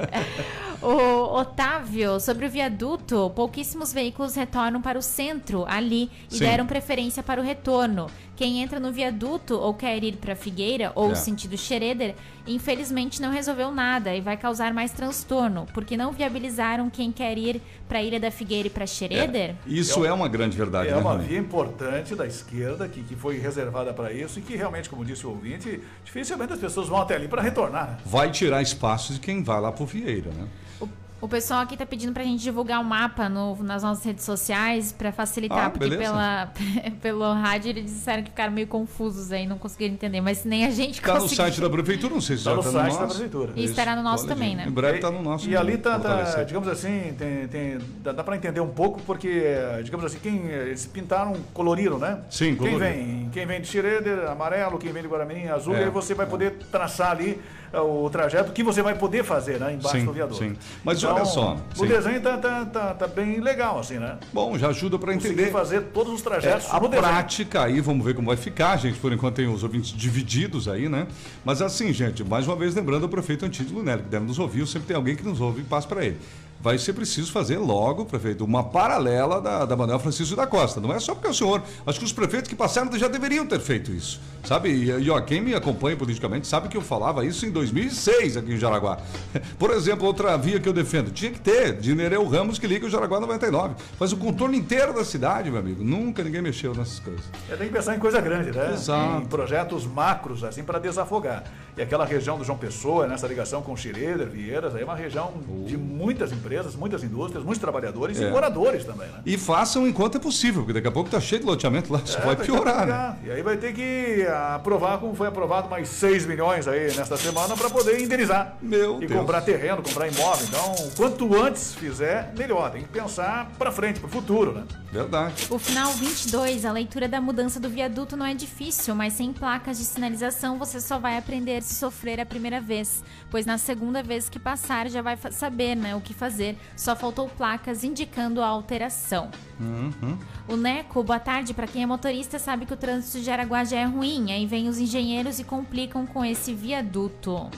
A: <laughs> o Otávio, sobre o viaduto, pouquíssimos veículos retornam para o centro, ali, e
B: Sim.
A: deram preferência para o retorno. Quem entra no viaduto ou quer ir para Figueira ou
B: É.
A: sentido Schroeder, infelizmente não resolveu nada e vai causar mais transtorno, porque não viabilizaram quem quer ir para a Ilha da Figueira e para Schroeder.
B: Isso é uma grande verdade,
C: É
B: né,
C: uma via importante da esquerda que, que foi reservada para isso e que realmente, como disse o ouvinte, dificilmente as pessoas vão até ali para retornar. né?
B: Vai tirar espaço de quem vai lá pro Vieira, né?
A: O, o pessoal aqui tá pedindo pra gente divulgar o mapa no- nas nossas redes sociais pra facilitar,
B: Ah,
A: porque
B: beleza.
A: pela, <laughs> pelo rádio eles disseram que ficaram meio confusos aí, não conseguiram entender, mas nem a gente
B: Tá no
A: conseguiu.
B: site da prefeitura, não sei se
C: Tá
B: já
C: no
B: tá
C: site
B: no
C: da
B: nosso.
C: prefeitura.
A: E estará no nosso
B: Olha,
A: também,
B: gente,
A: né?
B: Em breve
C: E-
B: tá no nosso.
C: E ali tá, tá, digamos assim, tem, tem- dá, dá para entender um pouco, porque, eh, digamos assim, quem eh, eles pintaram, coloriram, né?
B: Sim,
C: quem
B: coloriram.
C: vem, quem vem de Schroeder, amarelo, quem vem de Guaramirim, azul,
B: É,
C: e aí você vai poder traçar ali eh, o trajeto que você vai poder fazer, né? Embaixo
B: Sim,
C: do viaduto.
B: sim. Mas
C: Então,
B: olha só,
C: O
B: sim.
C: desenho tá, tá, tá, tá bem legal, assim, né?
B: Bom, já ajuda
C: Conseguir
B: entender.
C: fazer todos os
B: É,
C: trajetos
B: a
C: no desenho.
B: prática aí, vamos ver como vai ficar, gente. Por enquanto tem os ouvintes divididos aí, né? Mas assim, gente, mais uma vez lembrando o prefeito Antídio Lunelli, que deve nos ouvir, sempre tem alguém que nos ouve e passa para ele. Vai ser preciso fazer logo, prefeito, uma paralela da, da Manuel Francisco da Costa. Não é só porque é o senhor. Acho que os prefeitos que passaram já deveriam ter feito isso. Sabe? E, e ó, quem me acompanha politicamente sabe que eu falava isso em 2006 aqui em Jaraguá. <laughs> Por exemplo, outra via que eu defendo. Tinha que ter de Nereu Ramos que liga o Jaraguá 99. Faz o contorno inteiro da cidade, meu amigo. Nunca ninguém mexeu nessas coisas.
C: É, tem que pensar em coisa grande, né?
B: Exato.
C: Em projetos macros, assim, para desafogar. E aquela região do João Pessoa, nessa ligação com Xireder, Vieiras, aí é uma região de muitas empresas, muitas indústrias, muitos trabalhadores
B: É.
C: e moradores também, né?
B: E façam enquanto é possível, porque daqui a pouco tá cheio de loteamento lá, só
C: É,
B: vai piorar, né?
C: E aí vai ter que aprovar, como foi aprovado, mais 6 milhões aí nesta semana para poder indenizar.
B: Meu
C: e
B: Deus.
C: comprar terreno, comprar imóvel. Então, quanto antes fizer, melhor. Tem que pensar para frente, para o futuro, né?
B: Verdade.
A: O final 22, a leitura da mudança do viaduto não é difícil, mas sem placas de sinalização você só vai aprender se sofrer a primeira vez, pois na segunda vez que passar já vai saber né, o que fazer. fazer, só faltou placas indicando a alteração.
B: Uhum.
A: O Neco, boa tarde. Para quem é motorista, sabe que o trânsito de Araguá já é ruim. Aí vem os engenheiros e complicam com esse viaduto.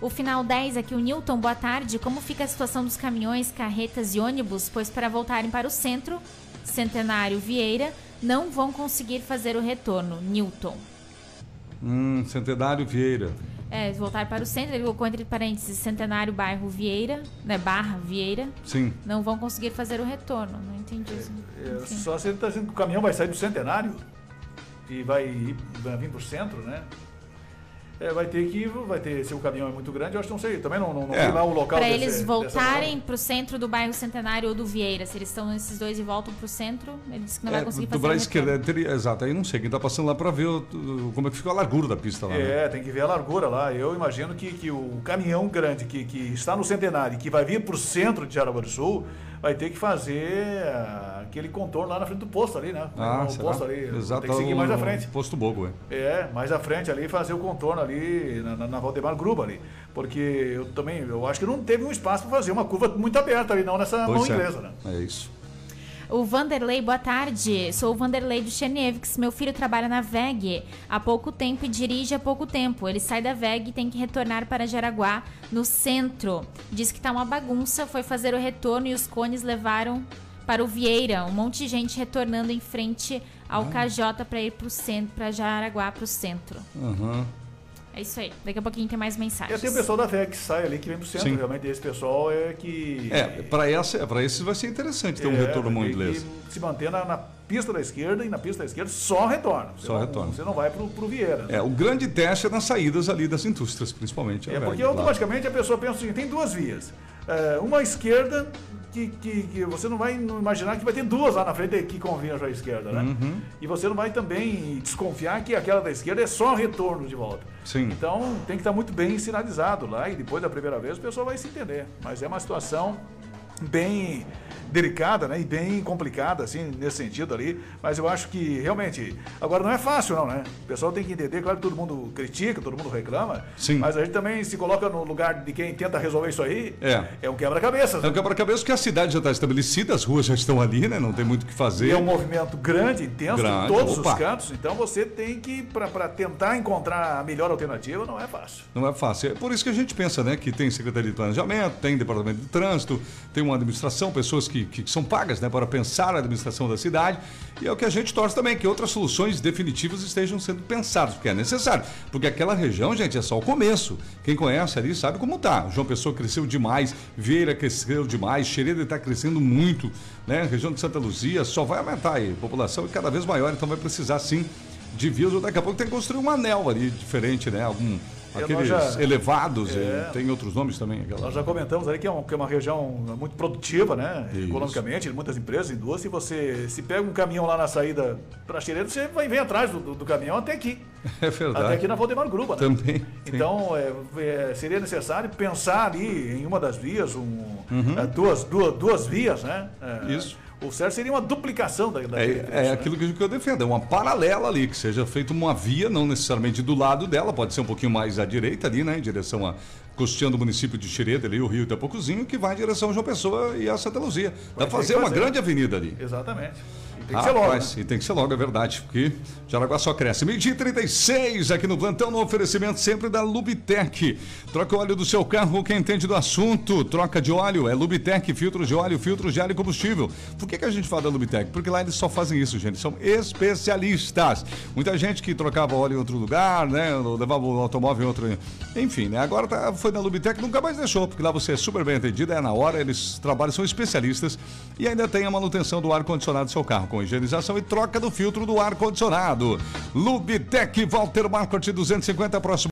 A: O final 10 aqui, o Newton, boa tarde. Como fica a situação dos caminhões, carretas e ônibus? Pois para voltarem para o centro, Centenário Vieira, não vão conseguir fazer o retorno. Newton.
B: Hum, Centenário Vieira.
A: É, voltar para o centro, ele colocou entre parênteses Centenário Bairro Vieira, né? Barra Vieira.
B: Sim.
A: Não vão conseguir fazer o retorno. Não entendi isso.
C: É,
A: Enfim.
C: só se ele está dizendo que o caminhão vai sair do centenário e vai, ir- vai vir para o centro, né? É, vai ter que. Vai ter. Se o caminhão é muito grande, eu acho que não sei. Também não, não, não
B: É.
C: lá o local
A: Para eles voltarem para o centro do bairro Centenário ou do Vieira. Se eles estão nesses dois e voltam para o centro, ele disse que não vai conseguir fazer
B: dobrar
A: o
B: a esquerda, teria, exato, aí não sei, quem tá passando lá para ver o- como é que ficou a largura da pista lá. né?
C: É, tem que ver a largura lá. Eu imagino que, que o caminhão grande que, que está no centenário e que vai vir para o centro de Jaraguá do Sul vai ter que fazer ah, aquele contorno lá na frente do posto ali, né?
B: Ah,
C: o
B: será?
C: posto ali.
B: Exato,
C: tem que seguir mais
B: o-
C: à frente.
B: Posto Bogo, é.
C: É, mais à frente ali, fazer o contorno ali na, na, na Valdemar Gruba ali. Porque eu também, eu acho que não teve um espaço para fazer uma curva muito aberta ali, não, nessa mão
B: Pois é.
C: inglesa, né?
B: É isso.
A: O Vanderlei, boa tarde. Sou o Vanderlei do Chernievix. Meu filho trabalha na VEG há pouco tempo e dirige há pouco tempo. Ele sai da VEG e tem que retornar para Jaraguá, no centro. Diz que tá uma bagunça, foi fazer o retorno e os cones levaram para o Vieira. Um monte de gente retornando em frente ao KJ para ir pro centro, para Jaraguá pro centro.
B: Aham.
A: É isso aí. Daqui a pouquinho tem mais
C: E
A: mensagens.
C: tem o pessoal da VEC que sai ali, que vem pro centro.
B: Sim.
C: Realmente, esse pessoal é que.
B: É, para essa, para esses vai ser interessante ter um
C: É,
B: retorno mão inglesa.
C: que Se manter na, na pista da esquerda e na pista da esquerda só retorna. Você
B: Só
C: não,
B: retorna.
C: Você não vai pro, pro Vieira.
B: É, o grande teste é nas saídas ali das indústrias, principalmente.
C: É
B: né,
C: porque automaticamente a pessoa pensa o seguinte: tem duas vias. É, uma esquerda, que, que, que você não vai imaginar que vai ter duas lá na frente que convinham à esquerda, né?
B: Uhum.
C: E você não vai também desconfiar que aquela da esquerda é só retorno de volta.
B: Sim.
C: Então tem que estar muito bem sinalizado lá e depois da primeira vez o pessoal vai se entender. Mas é uma situação bem delicada, né? E bem complicada, assim, nesse sentido ali. Mas eu acho que realmente. Agora não é fácil, não, né? O pessoal tem que entender, claro que todo mundo critica, todo mundo reclama.
B: Sim.
C: Mas a gente também se coloca no lugar de quem tenta resolver isso aí.
B: É.
C: É um quebra-cabeça.
B: É um quebra-cabeça que a cidade já está estabelecida, as ruas já estão ali, né? Não tem muito o que fazer.
C: E é um movimento grande, intenso,
B: Grande,
C: em todos
B: opa.
C: os cantos. Então você tem que, para tentar encontrar a melhor alternativa, não é fácil.
B: Não é fácil. É por isso que a gente pensa, né? Que tem Secretaria de Planejamento, tem Departamento de Trânsito, tem uma administração, pessoas que, que são pagas né, para pensar a administração da cidade. E é o que a gente torce também, que outras soluções definitivas estejam sendo pensadas, porque é necessário. Porque aquela região, gente, é só o começo. Quem conhece ali sabe como tá. João Pessoa cresceu demais, Vieira cresceu demais, Xereda está crescendo muito, né? A região de Santa Luzia só vai aumentar aí, a população é cada vez maior, então vai precisar sim de vias. Ou daqui a pouco tem que construir um anel ali diferente, né? Algum.
C: É,
B: Aqueles
C: nós já-
B: elevados,
C: É.
B: e tem outros nomes também. Aquela...
C: Nós já comentamos ali que é, um- que é uma região muito produtiva, né?
B: Isso.
C: Economicamente, muitas empresas, indústria, e você se pega um caminhão lá na saída para Xereira, você vai vir atrás do, do- do caminhão até aqui. <laughs>
B: É verdade.
C: Até aqui na Valdemar Gruba, né?
B: Também.
C: Então, é, é, seria necessário pensar ali em uma das vias, um,
B: Uhum.
C: é, duas, duas, duas vias, né? É,
B: Isso.
C: O certo seria uma duplicação da, trecho,
B: É, é
C: né?
B: aquilo que eu defendo, é uma paralela ali, que seja feita uma via, não necessariamente do lado dela, pode ser um pouquinho mais à direita ali, né? Em direção a costeando o município de Xereda ali, o Rio Itapocuzinho, que vai em direção a João Pessoa e a Santa Luzia. Dá pra fazer uma grande avenida ali.
C: Exatamente. E tem que ser logo.
B: Rapaz,
C: né?
B: e tem que ser logo, é verdade, porque Jaraguá só cresce. Meio-dia e 36 aqui no plantão, no oferecimento sempre da Lubitec. Troca o óleo do seu carro, quem entende do assunto. Troca de óleo, é Lubitec, filtro de óleo, filtro de óleo e combustível. Por que, que a gente fala da Lubitec? Porque lá eles só fazem isso, gente. São especialistas. Muita gente que trocava óleo em outro lugar, né? Levava o automóvel em outro. Enfim, né? Agora tá, foi na Lubitec, nunca mais deixou, porque lá você é super bem atendido, é na hora, eles trabalham, são especialistas e ainda tem a manutenção do ar-condicionado do seu carro, com higienização e troca do filtro do ar-condicionado. Lubitec, Walter Marcot 250, próximo.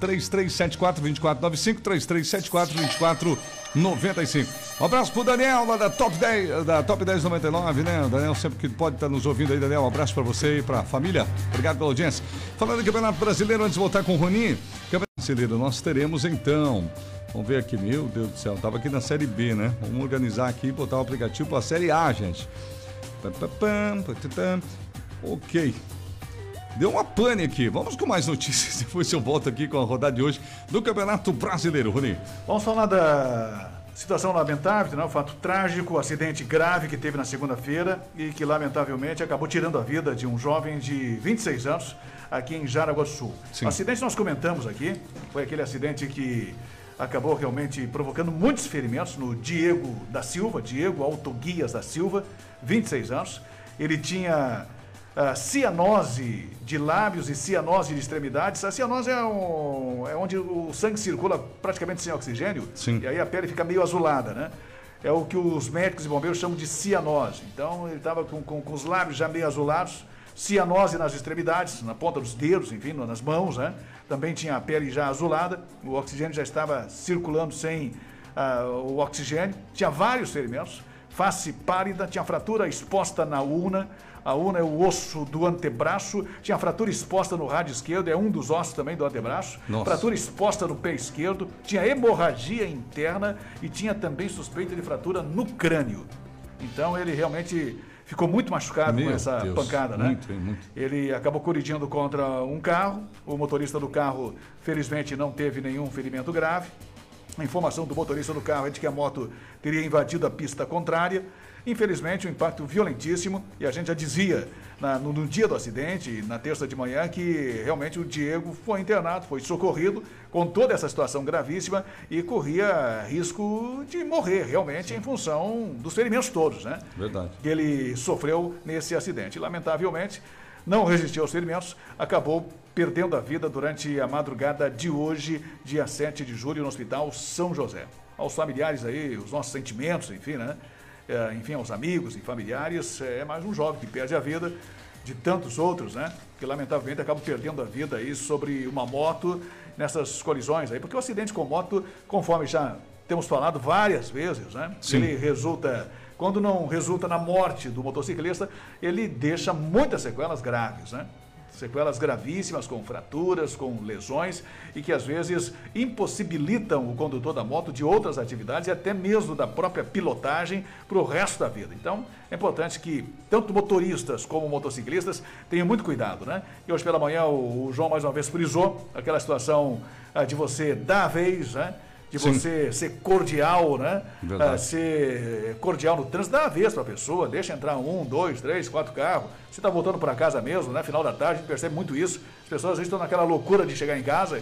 B: 3374-2495, 3374-2495. Um abraço pro Daniel, lá da Top 10, da Top 1099, né? O Daniel sempre que pode estar nos ouvindo aí, Daniel. Um abraço pra você e pra família. Obrigado pela audiência. Falando do Campeonato Brasileiro, antes de voltar com o Roninho, Campeonato Brasileiro, nós teremos então. Vamos ver aqui, meu Deus do céu, tava aqui na Série B, né? Vamos organizar aqui e botar o aplicativo pra Série A, gente. Ok. Deu uma pane aqui. Vamos com mais <laughs> notícias. Depois eu volto aqui com a rodada de hoje do Campeonato Brasileiro, Rony.
C: Vamos falar da situação lamentável, né? o fato trágico, o acidente grave que teve na segunda-feira e que lamentavelmente acabou tirando a vida de um jovem de 26 anos aqui em Jaraguá do Sul.
B: Sim.
C: O acidente nós comentamos aqui, foi aquele acidente que acabou realmente provocando muitos ferimentos no Diego da Silva, Diego Autoguias da Silva, 26 anos. Ele tinha ah, cianose de lábios e cianose de extremidades. A cianose é, um- é onde o sangue circula praticamente sem oxigênio.
B: Sim.
C: E aí a pele fica meio azulada, né? É o que os médicos e bombeiros chamam de cianose. Então ele estava com, com, com os lábios já meio azulados, cianose nas extremidades, na ponta dos dedos, enfim, nas mãos, né? Também tinha a pele já azulada, o oxigênio já estava circulando sem ah, o oxigênio. Tinha vários ferimentos, face pálida, tinha fratura exposta na una. A una é o osso do antebraço, tinha fratura exposta no rádio esquerdo, é um dos ossos também do antebraço.
B: Nossa.
C: Fratura exposta no pé esquerdo, tinha hemorragia interna e tinha também suspeita de fratura no crânio. Então ele realmente ficou muito machucado
B: Meu
C: com essa
B: Deus,
C: pancada, né?
B: muito, muito.
C: Ele acabou colidindo contra um carro. O motorista do carro, felizmente, não teve nenhum ferimento grave. A informação do motorista do carro é de que a moto teria invadido a pista contrária. Infelizmente, um impacto violentíssimo. E a gente já dizia na- no, no dia do acidente, na terça de manhã, que realmente o Diego foi internado, foi socorrido com toda essa situação gravíssima e corria risco de morrer realmente em função dos ferimentos todos, né?
B: Verdade.
C: que ele sofreu nesse acidente. Lamentavelmente, não resistiu aos ferimentos, acabou perdendo a vida durante a madrugada de hoje, dia 7 de julho, no Hospital São José. Aos familiares aí, os nossos sentimentos, enfim, né? É, enfim, aos amigos e familiares, é mais um jovem que perde a vida, de tantos outros, né? Que lamentavelmente acabam perdendo a vida aí sobre uma moto nessas colisões aí, porque o acidente com moto, conforme já temos falado várias vezes, né?
B: Sim.
C: Ele resulta, quando não resulta na morte do motociclista, ele deixa muitas sequelas graves, né? Sequelas gravíssimas, com fraturas, com lesões e que às vezes impossibilitam o condutor da moto de outras atividades e até mesmo da própria pilotagem para o resto da vida. Então, é importante que tanto motoristas como motociclistas tenham muito cuidado, né? E hoje pela manhã o, João mais uma vez frisou aquela situação ah, de você dar a vez, né? De
B: Sim.
C: você ser cordial, né? Ah, ser cordial no trânsito, dá a vez para a pessoa, deixa entrar um, dois, três, quatro carros. Você está voltando para casa mesmo, né? Final da tarde, a gente percebe muito isso. As pessoas às vezes estão naquela loucura de chegar em casa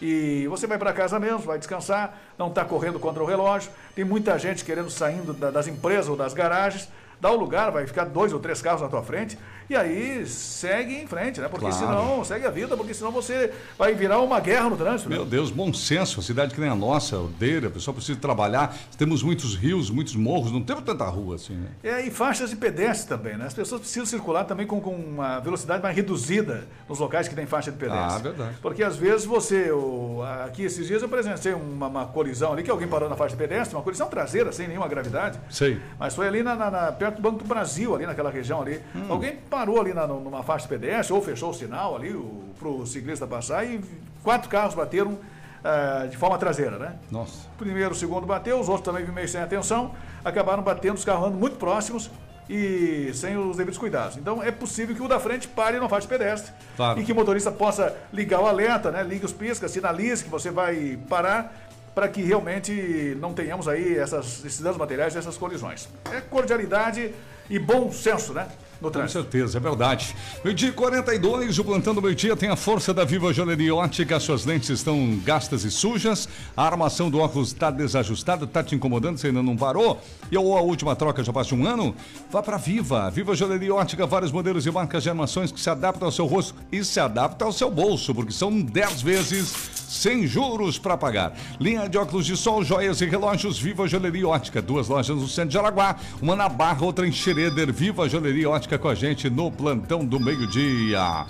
C: e você vai para casa mesmo, vai descansar, não está correndo contra o relógio. Tem muita gente querendo saindo da- das empresas ou das garagens. Dá o lugar, vai ficar dois ou três carros na tua frente e aí segue em frente, né? Porque
B: Claro.
C: senão, segue a vida, porque senão você vai virar uma guerra no trânsito. né?
B: Meu Deus, bom senso, a cidade que nem a nossa, ordeira, o pessoal precisa trabalhar. Temos muitos rios, muitos morros, não temos tanta rua assim, né?
C: É, e faixas de pedestre também, né? As pessoas precisam circular também com, com uma velocidade mais reduzida nos locais que tem faixa de pedestre.
B: Ah, verdade.
C: Porque às vezes você, o- aqui esses dias eu presenciei uma, uma colisão ali, que alguém parou na faixa de pedestre, uma colisão traseira, sem nenhuma gravidade.
B: Sei.
C: Mas foi ali na, na- na- perto do Banco do Brasil, ali naquela região ali.
B: Hum.
C: Alguém parou ali na- numa faixa de pedestre, ou fechou o sinal ali para o ciclista passar e quatro carros bateram ah, de forma traseira, né?
B: Nossa.
C: primeiro, segundo bateu, os outros também meio sem atenção, acabaram batendo os carros andando muito próximos e sem os devidos cuidados. Então é possível que o da frente pare na faixa de pedestre
B: Claro.
C: e que o motorista possa ligar o alerta, né? Ligue os piscas, sinalize que você vai parar para que realmente não tenhamos aí essas, esses danos materiais, essas colisões. É cordialidade e bom senso, né? No
B: Com
C: trânsito.
B: certeza, é verdade. Meio-dia e 42, o plantão do meio-dia tem a força da Viva Joalheria Ótica. Suas lentes estão gastas e sujas. A armação do óculos está desajustada, está te incomodando, você ainda não parou? E ou a última troca já passa um ano? Vá para Viva. Viva Joalheria Ótica, vários modelos e marcas de armações que se adaptam ao seu rosto e se adaptam ao seu bolso, porque são 10 vezes sem juros para pagar. Linha de óculos de sol, joias e relógios Viva Joalheria Ótica. Duas lojas no centro de Araguá, uma na Barra, outra em Xereder. Viva Joalheria Ótica com a gente no plantão do meio-dia.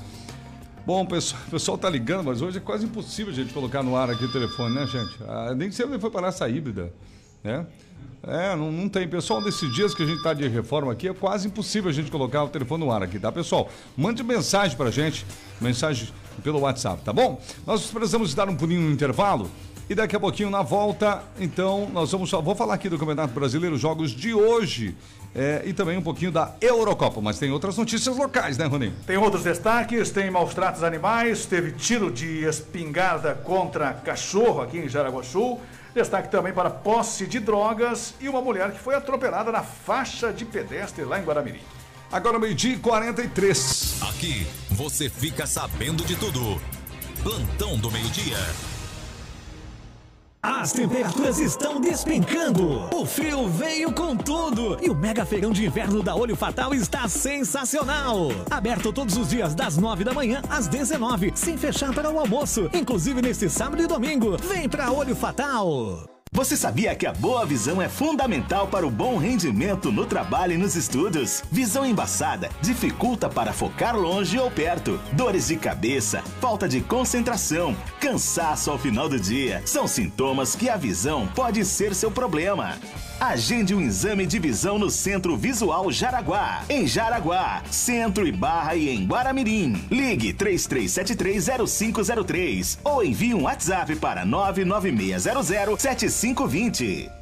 B: Bom, pessoal, o pessoal tá ligando, mas hoje é quase impossível a gente colocar no ar aqui o telefone, né, gente? Ah, nem onde foi parar essa híbrida, né? É, não, não tem. Pessoal, nesses dias que a gente tá de reforma aqui, é quase impossível a gente colocar o telefone no ar aqui, tá, pessoal? Mande mensagem pra gente, mensagem pelo WhatsApp, tá bom? Nós precisamos dar um pulinho no intervalo E daqui a pouquinho, na volta, então, nós vamos só. Vou falar aqui do Campeonato Brasileiro, jogos de hoje. É, e também um pouquinho da Eurocopa, mas tem outras notícias locais, né, Roninho?
C: Tem outros destaques, tem maus tratos animais, teve tiro de espingarda contra cachorro aqui em Jaraguá Sul. Destaque também para posse de drogas e uma mulher que foi atropelada na faixa de pedestre lá em Guaramirim.
B: Agora, meio-dia e 43.
H: Aqui você fica sabendo de tudo. Plantão do meio-dia.
I: As temperaturas estão despencando. O frio veio com tudo. E o mega feirão de inverno da Olho Fatal está sensacional. Aberto todos os dias das 9 da manhã às 19, sem fechar para o almoço. Inclusive neste sábado e domingo. Vem pra Olho Fatal.
J: Você sabia que a boa visão é fundamental para o bom rendimento no trabalho e nos estudos? Visão embaçada dificulta para focar longe ou perto. Dores de cabeça, falta de concentração, cansaço ao final do dia são sintomas que a visão pode ser seu problema. Agende um exame de visão no Centro Visual Jaraguá. Em Jaraguá, Centro e Barra e em Guaramirim. Ligue 33730503 ou envie um WhatsApp para 996007520.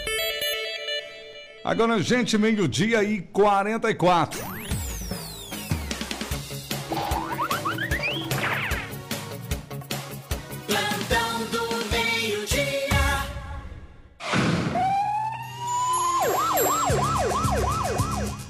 B: Agora, gente, meio-dia e 44.
K: Plantão do meio-dia.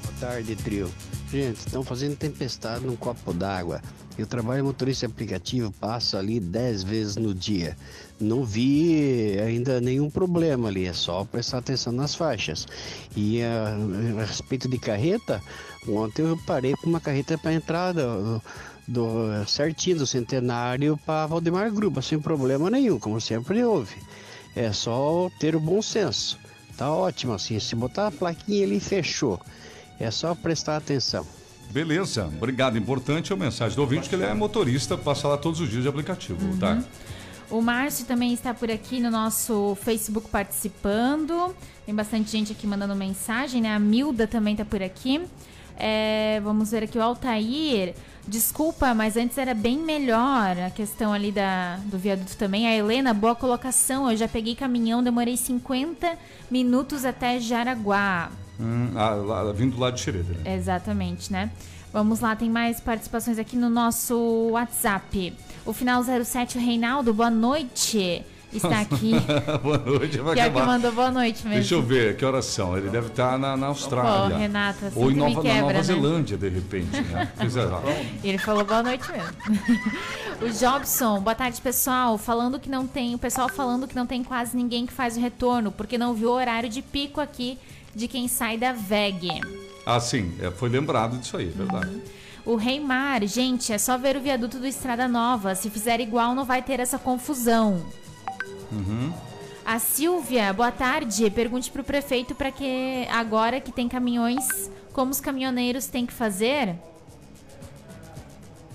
L: Boa tarde, trio. Gente, estão fazendo tempestade num copo d'água. Eu trabalho motorista aplicativo, passo ali 10 vezes no dia. Não vi ainda nenhum problema ali, é só prestar atenção nas faixas. E a, a respeito de carreta, ontem eu parei com uma carreta para entrada do, do- certinho do centenário para Valdemar Gruba, sem problema nenhum, como sempre houve. É só ter o bom senso. Tá ótimo assim, se botar a plaquinha ali fechou. É só prestar atenção.
B: Beleza, obrigado. Importante é a mensagem do ouvinte que ele é motorista, passa lá todos os dias de aplicativo, tá?
A: O Márcio também está por aqui no nosso Facebook participando. Tem bastante gente aqui mandando mensagem, né? A Milda também está por aqui. É, vamos ver aqui o Altair. Desculpa, mas antes era bem melhor a questão ali da, do viaduto também. A Helena, boa colocação. Eu já peguei caminhão, demorei 50 minutos até Jaraguá.
B: Hum, ah, lá, vindo lá de Xereda, né?
A: Exatamente, né? Vamos lá, tem mais participações aqui no nosso WhatsApp. O final 07, o Reinaldo, boa noite. Está aqui. <laughs>
B: boa noite, vai
A: Pior que
B: acabar.
A: mandou boa noite mesmo.
B: Deixa eu ver, que horas são? Ele deve estar na, na Austrália.
A: Pô, Renata,
B: Ou em Nova, na
A: quebra,
B: Nova
A: né?
B: Zelândia, de repente, né? <laughs> É.
A: Ele falou boa noite mesmo. <laughs> o Jobson, boa tarde, pessoal. Falando que não tem. O pessoal falando que não tem quase ninguém que faz o retorno, porque não viu o horário de pico aqui de quem sai da VEG.
B: Ah, sim, é, foi lembrado disso aí, é verdade.
A: O Reimar, gente, é só ver o viaduto do Estrada Nova. Se fizer igual, não vai ter essa confusão.
B: Uhum.
A: A Silvia, boa tarde. Pergunte pro prefeito para que agora que tem caminhões, como os caminhoneiros têm que fazer?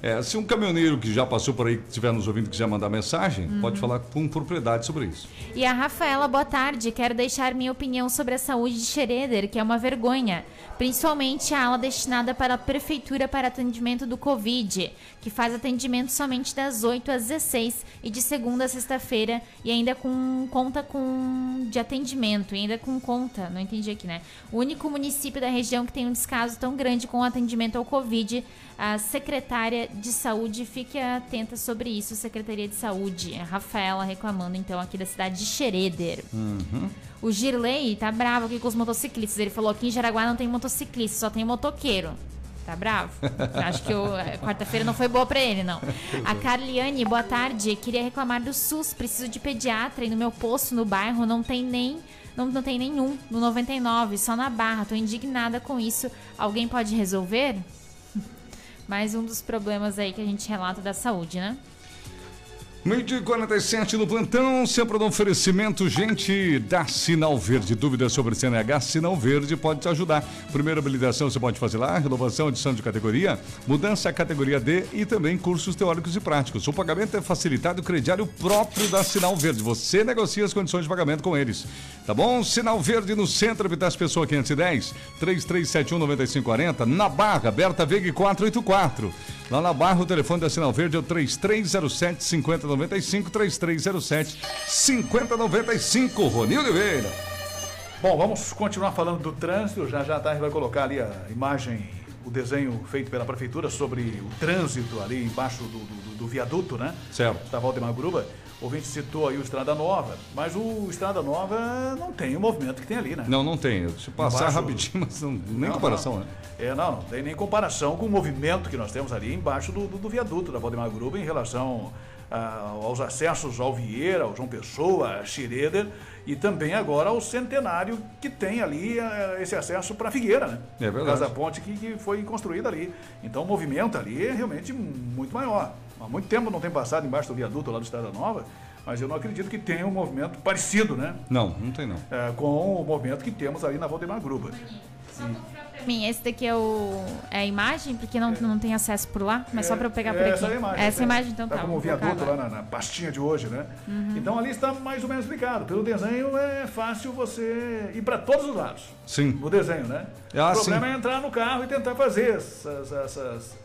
B: É, se um caminhoneiro que já passou por aí, que estiver nos ouvindo, quiser mandar mensagem,
A: Uhum.
B: pode falar com propriedade sobre isso.
A: E a Rafaela, boa tarde. Quero deixar minha opinião sobre a saúde de Schroeder, que é uma vergonha. Principalmente a ala destinada para a prefeitura para atendimento do Covid, que faz atendimento somente das 8 às 16 e de segunda a sexta-feira e ainda com conta com de atendimento, e ainda com conta, não entendi aqui, né? O único município da região que tem um descaso tão grande com o atendimento ao Covid, a secretária de saúde, fique atenta sobre isso, Secretaria de Saúde. A Rafaela reclamando então aqui da cidade de Xereder.
B: Uhum.
A: O Girley tá bravo aqui com os motociclistas. Ele falou que em Jaraguá não tem motociclista, só tem motoqueiro. Tá bravo? Acho que a quarta-feira não foi boa pra ele, não. A Carliane, boa tarde. Queria reclamar do SUS. Preciso de pediatra e no meu posto no bairro não tem nem. Não, não tem nenhum. No 99, só na barra. Tô indignada com isso. Alguém pode resolver? Mais um dos problemas aí que a gente relata da saúde, né?
B: Meio dia e 47 no plantão, sempre no oferecimento, gente da Sinal Verde. Dúvidas sobre CNH? Sinal Verde pode te ajudar. Primeira habilitação você pode fazer lá, renovação, adição de categoria, mudança à categoria D e também cursos teóricos e práticos. O pagamento é facilitado crediário próprio da Sinal Verde. Você negocia as condições de pagamento com eles. Tá bom? Sinal Verde no centro, Evitas Pessoa 510, 3371-9540, na Barra, Berta Veg 484. Lá na Barra, o telefone da Sinal Verde é o 3307 5095, 3307 5095. Ronildo Oliveira.
C: Bom, vamos continuar falando do trânsito. Já já a Tarde vai colocar ali a imagem, o desenho feito pela prefeitura sobre o trânsito ali embaixo do, do, do viaduto, né?
B: Certo.
C: Da Valdemar Gruba. O ouvinte citou aí o Estrada Nova, mas o Estrada Nova não tem o movimento que tem ali, né?
B: Não, não tem. Se passar
C: Embaixo-
B: rapidinho, <laughs> mas não, nem
C: Não,
B: comparação,
C: não.
B: né?
C: É, não, não tem nem comparação com o movimento que nós temos ali embaixo do, do, do viaduto da Valdemar Gruba em relação ah, aos acessos ao Vieira, ao João Pessoa, a Schroeder e também agora ao Centenário que tem ali ah, esse acesso para Figueira, né?
B: É verdade.
C: Da ponte que, que foi construída ali. Então o movimento ali é realmente muito maior. Há muito tempo não tem passado embaixo do viaduto lá do Estrada Nova, mas eu não acredito que tenha um movimento parecido, né?
B: Não, não tem não.
C: É, com o movimento que temos ali na Valdemar Gruba.
A: Mim, esse daqui é, o, é a imagem, porque não, não tem acesso por lá, mas só pra eu pegar por aqui.
C: Essa é a imagem.
A: Essa
C: né?
A: imagem, então tá.
C: Tá como o viaduto lá na, na pastinha de hoje, né?
A: Uhum.
C: Então ali está mais ou menos explicado. Pelo desenho é fácil você ir para todos os lados.
B: Sim.
C: O desenho, né?
B: Ah,
C: o problema
B: sim.
C: é entrar no carro e tentar fazer essas, essas,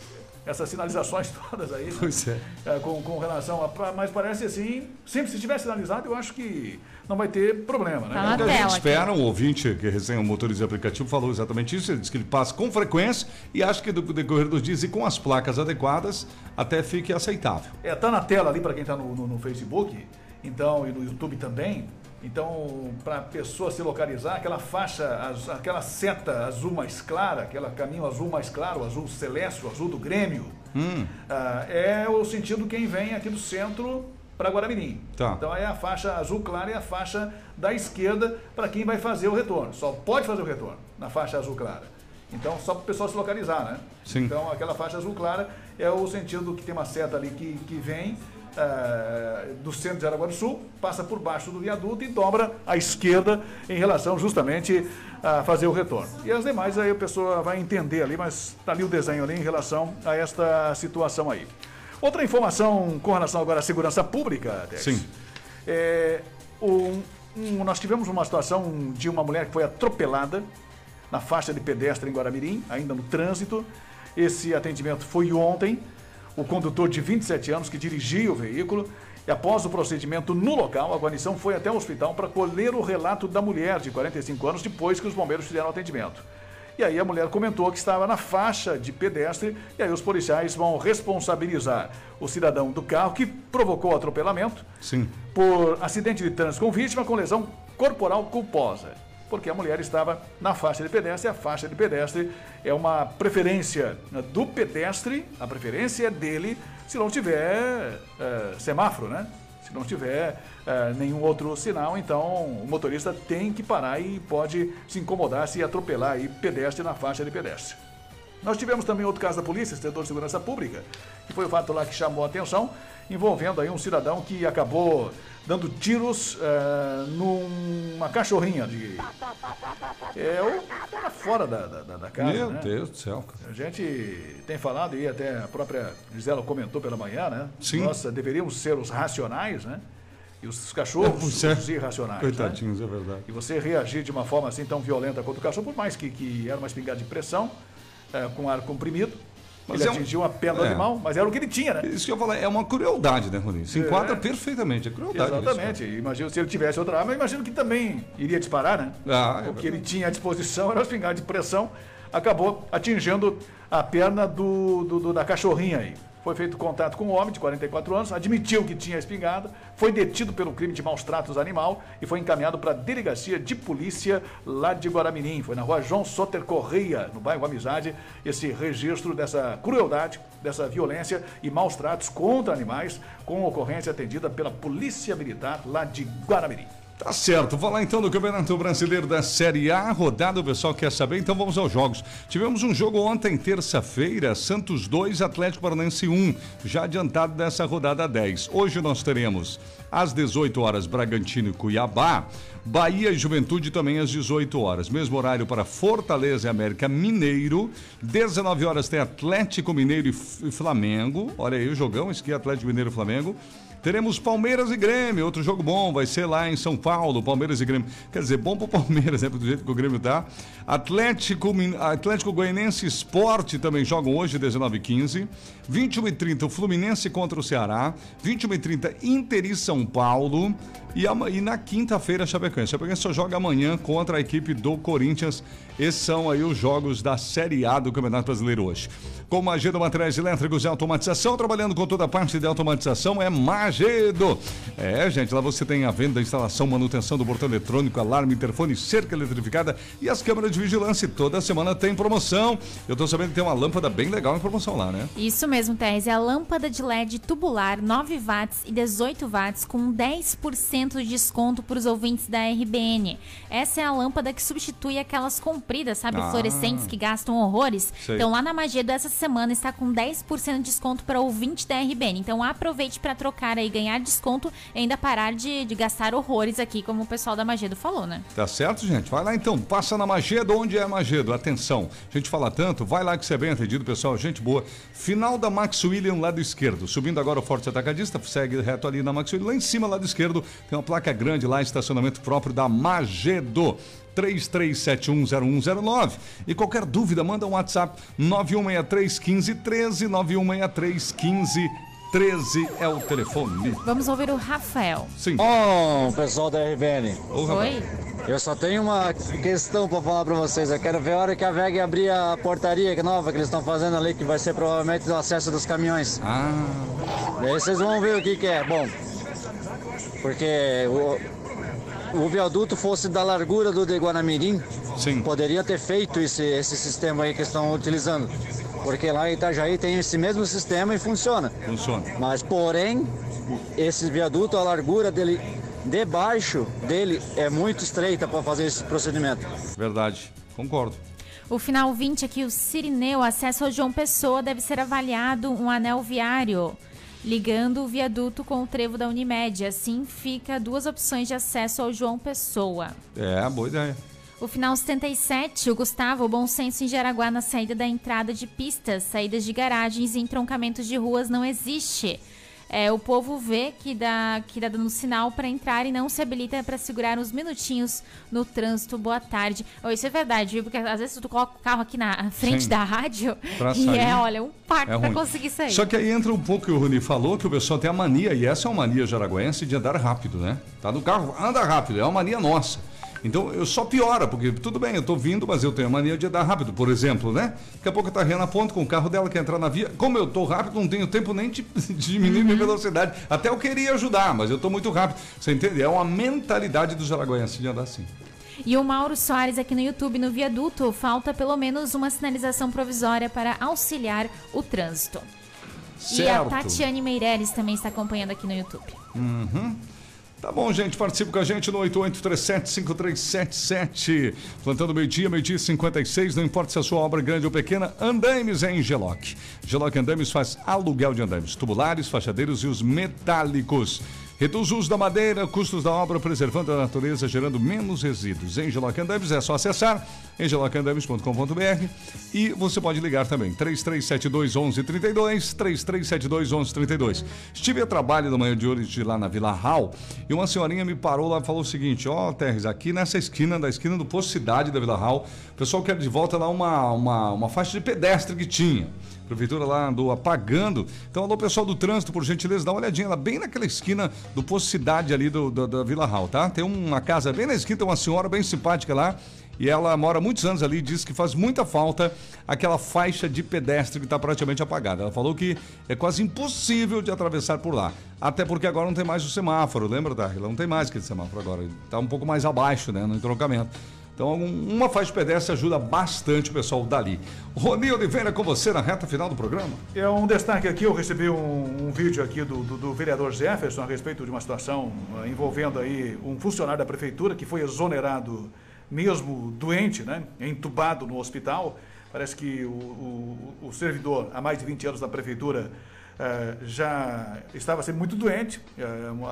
C: essas sinalizações <laughs> todas aí. né?
B: Pois é.
C: É, com, com relação a. Mas parece assim, sempre se tiver sinalizado, eu acho que não vai ter problema, né?
A: Tá
B: a gente espera, o ouvinte que recém o motorista de aplicativo falou exatamente isso. Ele disse que ele passa com frequência e acha que do decorrer dos dias e com as placas adequadas até fique aceitável.
C: É, tá na tela ali para quem tá no, no- no Facebook, então, e no YouTube também. Então, para a pessoa se localizar, aquela faixa, aquela seta azul mais clara, aquele caminho azul mais claro, o azul celeste, o azul do Grêmio,
B: Hum,
C: ah, é o sentido quem vem aqui do centro para Guaramirim.
B: Tá.
C: Então é a faixa azul clara e a faixa da esquerda para quem vai fazer o retorno. Só pode fazer o retorno na faixa azul clara. Então, só para o pessoal se localizar, né?
B: Sim.
C: Então, aquela faixa azul clara é o sentido que tem uma seta ali que, que vem ah, do centro de Araguá do Sul, passa por baixo do viaduto e dobra à esquerda em relação justamente a fazer o retorno. E as demais aí a pessoa vai entender ali, mas está ali o desenho ali em relação a esta situação aí. Outra informação com relação agora à segurança pública, Tex.
B: Sim.
C: É, um- um- nós tivemos uma situação de uma mulher que foi atropelada na faixa de pedestre em Guaramirim, ainda no trânsito. Esse atendimento foi ontem. O condutor de 27 anos que dirigia o veículo e após o procedimento no local, a guarnição foi até o hospital para colher o relato da mulher de 45 anos depois que os bombeiros fizeram o atendimento. E aí a mulher comentou que estava na faixa de pedestre e aí os policiais vão responsabilizar o cidadão do carro que provocou o atropelamento
B: Sim.
C: por acidente de trânsito com vítima com lesão corporal culposa. Porque a mulher estava na faixa de pedestre, e a faixa de pedestre é uma preferência né, do pedestre, a preferência é dele se não tiver eh, semáforo, né? Se não tiver eh, nenhum outro sinal, então o motorista tem que parar e pode se incomodar se atropelar aí pedestre na faixa de pedestre. Nós tivemos também outro caso da polícia, setor de segurança pública, foi o fato lá que chamou a atenção, envolvendo aí um cidadão que acabou dando tiros eh, numa cachorrinha de. É, o fora da, da, da casa.
B: Meu
C: né?
B: Deus do céu.
C: A gente tem falado e até a própria Gisela comentou pela manhã, né?
B: Sim.
C: Nós eh, deveríamos ser os racionais, né? E os cachorros
B: é.
C: os irracionais. né?
B: Coitadinhos, é verdade.
C: E você reagir de uma forma assim tão violenta contra o cachorro, por mais que, que era uma espingarda de pressão, eh, com ar comprimido,
B: Mas
C: ele
B: é um-
C: atingiu a perna do
B: é.
C: animal, mas era o que ele tinha, né?
B: Isso que eu falei, é uma crueldade, né, Rony? Se
C: É.
B: enquadra perfeitamente, é crueldade.
C: Exatamente. Imagino se ele tivesse outra arma, imagino que também iria disparar, né?
B: Ah, é
C: o que ele tinha à disposição era uma espingarda de pressão, acabou atingindo a perna do, do- do- da cachorrinha aí. Foi feito contato com o homem de 44 anos, admitiu que tinha espingarda, foi detido pelo crime de maus tratos animal e foi encaminhado para a delegacia de polícia lá de Guaramirim. Foi na rua João Soter Correia, no bairro Amizade, esse registro dessa crueldade, dessa violência e maus tratos contra animais, com ocorrência atendida pela Polícia Militar lá de Guaramirim.
B: Tá certo, vamos lá então do Campeonato Brasileiro da Série A, rodada, o pessoal quer saber, então vamos aos jogos. Tivemos um jogo ontem, terça-feira, Santos 2, Atlético Paranaense 1, já adiantado dessa rodada 10. Hoje nós teremos às 18 horas Bragantino e Cuiabá, Bahia e Juventude também às 18 horas. Mesmo horário para Fortaleza e América Mineiro, 19 horas tem Atlético Mineiro e Flamengo. Olha aí o jogão, esse aqui é Atlético Mineiro e Flamengo. Teremos Palmeiras e Grêmio, outro jogo bom, vai ser lá em São Paulo, Palmeiras e Grêmio. Quer dizer, bom pro Palmeiras, né, do jeito que o Grêmio tá. Atlético, Atlético Goianense Esporte também jogam hoje, 19 h 15 21 h 30 o Fluminense contra o Ceará. 21 h 30 Inter e São Paulo. E, e na quinta-feira, Chapecoense. Chapecoense só joga amanhã contra a equipe do Corinthians. Esses são aí os jogos da Série A do Campeonato Brasileiro hoje. Com Magedo Materiais Elétricos e Automatização, trabalhando com toda a parte de automatização, é Magedo. É, gente, lá você tem a venda, instalação, manutenção do portão eletrônico, alarme, interfone, cerca eletrificada e as câmeras de vigilância. Toda semana tem promoção. Eu tô sabendo que tem uma lâmpada bem legal em promoção lá, né?
A: Isso mesmo, Teres. É a lâmpada de LED tubular 9 watts e 18 watts com 10% de desconto para os ouvintes da RBN. Essa é a lâmpada que substitui aquelas compridas, sabe,
M: Ah.
A: fluorescentes que gastam horrores.
M: Sei.
A: Então lá na Magedo essa semana está com 10% de desconto para ouvinte da RBN. Então aproveite para trocar aí, ganhar desconto e ainda parar de, de gastar horrores aqui, como o pessoal da Magedo falou, né?
B: Tá certo, gente? Vai lá então, passa na Magedo. Onde é Magedo? Atenção, a gente fala tanto, vai lá que você é bem atendido, pessoal, gente boa. Final da Max William, lado esquerdo. Subindo agora o Forte Atacadista, segue reto ali na Max William. Lá em cima, lado esquerdo, tem uma placa grande lá, estacionamento próprio da Magedo. 33710109 e qualquer dúvida manda um WhatsApp 91631513 91631513 é o telefone.
A: Vamos ouvir o Rafael.
B: Sim.
N: Bom, pessoal da RBN.
A: Oi.
N: Eu só tenho uma questão pra falar pra vocês. Eu quero ver a hora que a VEG abrir a portaria que nova que eles estão fazendo ali, que vai ser provavelmente o acesso dos caminhões.
B: Ah.
N: E aí vocês vão ver o que, que é. Bom, porque o, o viaduto fosse da largura do de Guanamirim,
B: Sim.
N: poderia ter feito esse, esse sistema aí que estão utilizando. Porque lá em Itajaí tem esse mesmo sistema e funciona.
B: Funciona.
N: Mas, porém, esse viaduto, a largura dele, debaixo dele, é muito estreita para fazer esse procedimento.
B: Verdade, concordo.
A: O final 20 aqui, o Sirineu, acesso ao João Pessoa, deve ser avaliado um anel viário, ligando o viaduto com o trevo da Unimed. Assim fica duas opções de acesso ao João Pessoa.
B: É, boa ideia.
A: O final 77, o Gustavo, o bom senso em Jaraguá na saída da entrada de pistas, saídas de garagens e entroncamentos de ruas não existe. É, o povo vê que dá, que dá dando sinal para entrar e não se habilita para segurar uns minutinhos no trânsito. Boa tarde. Oh, isso é verdade, viu? Porque às vezes tu coloca o carro aqui na frente
B: Sim.
A: da rádio
B: Pra
A: e
B: sair,
A: é, olha, um parto
B: é
A: para conseguir sair.
B: Só que aí entra um pouco que o Rony falou, que o pessoal tem a mania, e essa é uma mania jaraguense de andar rápido, né? Tá no carro, anda rápido, é uma mania nossa. Então eu só piora, porque tudo bem, eu tô vindo, mas eu tenho a mania de andar rápido, por exemplo, né? Daqui a pouco tá a Rihanna ponto com o carro dela, quer entrar na via. Como eu tô rápido, não tenho tempo nem de, de <laughs> diminuir minha velocidade. Até eu queria ajudar, mas eu tô muito rápido. Você entende? É uma mentalidade do jaraguense de andar assim.
A: E o Mauro Soares aqui no YouTube, no viaduto, falta pelo menos uma sinalização provisória para auxiliar o trânsito. E a
B: Certo.
A: Tatiane Meireles também está acompanhando aqui no YouTube.
B: Uhum. Tá bom, gente, participa com a gente no 8837-5377. Plantando meio-dia, meio-dia e 56. Não importa se a sua obra é grande ou pequena, Andaimes é em Geloc. Geloc Andaimes faz aluguel de andaimes, tubulares, fachadeiros e os metálicos. Reduz o uso da madeira, custos da obra, preservando a natureza, gerando menos resíduos. Em Geloc Andames é só acessar engelocandames.com.br e você pode ligar também, 3372 1132, 3372 1132. Estive a trabalho na manhã de hoje lá na Vila Hall e uma senhorinha me parou lá e falou o seguinte, ó, Terres, aqui nessa esquina, da esquina do Posto Cidade da Vila Hall, o pessoal quer de volta lá uma, uma, uma faixa de pedestre que tinha. Prefeitura lá andou apagando. Então, alô, pessoal do trânsito, por gentileza, dá uma olhadinha lá, bem naquela esquina do Posto Cidade ali do, do- da Vila Hall, tá? Tem uma casa bem na esquina, tem uma senhora bem simpática lá. E ela mora muitos anos ali e diz que faz muita falta aquela faixa de pedestre que está praticamente apagada. Ela falou que é quase impossível de atravessar por lá. Até porque agora não tem mais o semáforo, lembra, Darla? Não tem mais aquele semáforo agora. Está um pouco mais abaixo, né, no entroncamento. Então Então, um- uma faixa de pedestre ajuda bastante o pessoal dali. Rony Oliveira com você na reta final do programa.
C: É um destaque aqui, eu recebi um, um vídeo aqui do, do, do vereador Jefferson a respeito de uma situação ah, envolvendo aí um funcionário da prefeitura que foi exonerado mesmo doente, né, entubado no hospital. Parece que o, o, o servidor, há mais de 20 anos da prefeitura, já estava sendo muito doente, eh,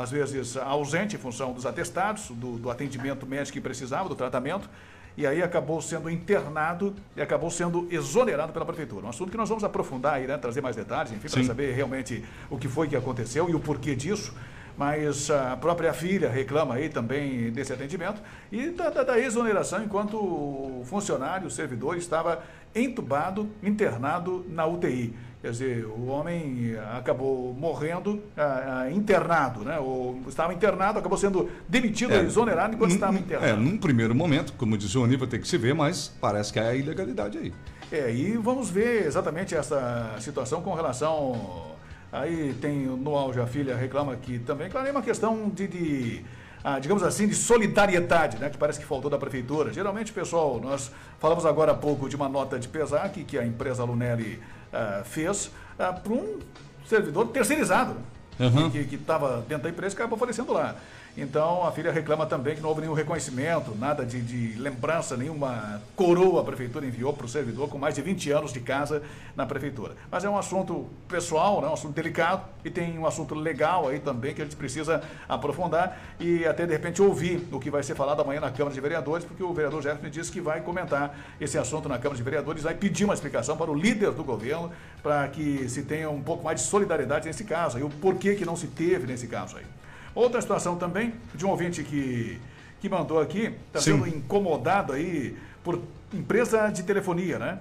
C: às vezes ausente em função dos atestados, do, do atendimento médico que precisava, do tratamento, e aí acabou sendo internado e acabou sendo exonerado pela prefeitura. Um assunto que nós vamos aprofundar aí, né, trazer mais detalhes, enfim, para saber realmente o que foi que aconteceu e o porquê disso. Mas a própria filha reclama aí também desse atendimento e da, da- da exoneração enquanto o funcionário, o servidor, estava entubado, internado na UTI. Quer dizer, o homem acabou morrendo ah, ah, internado, né? Ou estava internado, acabou sendo demitido,
B: É,
C: exonerado enquanto
B: num-
C: estava internado.
B: É, num primeiro momento, como disse o vai ter que se ver, mas parece que é a ilegalidade aí.
C: É, e vamos ver exatamente essa situação com relação. Aí tem no auge a filha reclama que também, claro, é uma questão de, de, ah, digamos assim, de solidariedade, né? Que parece que faltou da prefeitura. Geralmente, pessoal, nós falamos agora há pouco de uma nota de pesar que, a empresa Lunelli ah, fez para um servidor terceirizado?
B: Uhum.
C: que estava dentro da empresa e acabou falecendo lá. Então a filha reclama também que não houve nenhum reconhecimento, nada de, de lembrança, nenhuma coroa a prefeitura enviou para o servidor com mais de 20 anos de casa na prefeitura. Mas é um assunto pessoal, né, um assunto delicado e tem um assunto legal aí também que a gente precisa aprofundar e até de repente ouvir o que vai ser falado amanhã na Câmara de Vereadores, porque o vereador Jefferson me disse que vai comentar esse assunto na Câmara de Vereadores, vai pedir uma explicação para o líder do governo para que se tenha um pouco mais de solidariedade nesse caso e o porquê que não se teve nesse caso aí. Outra situação também de um ouvinte que, que mandou aqui, está sendo incomodado aí por empresa de telefonia, né?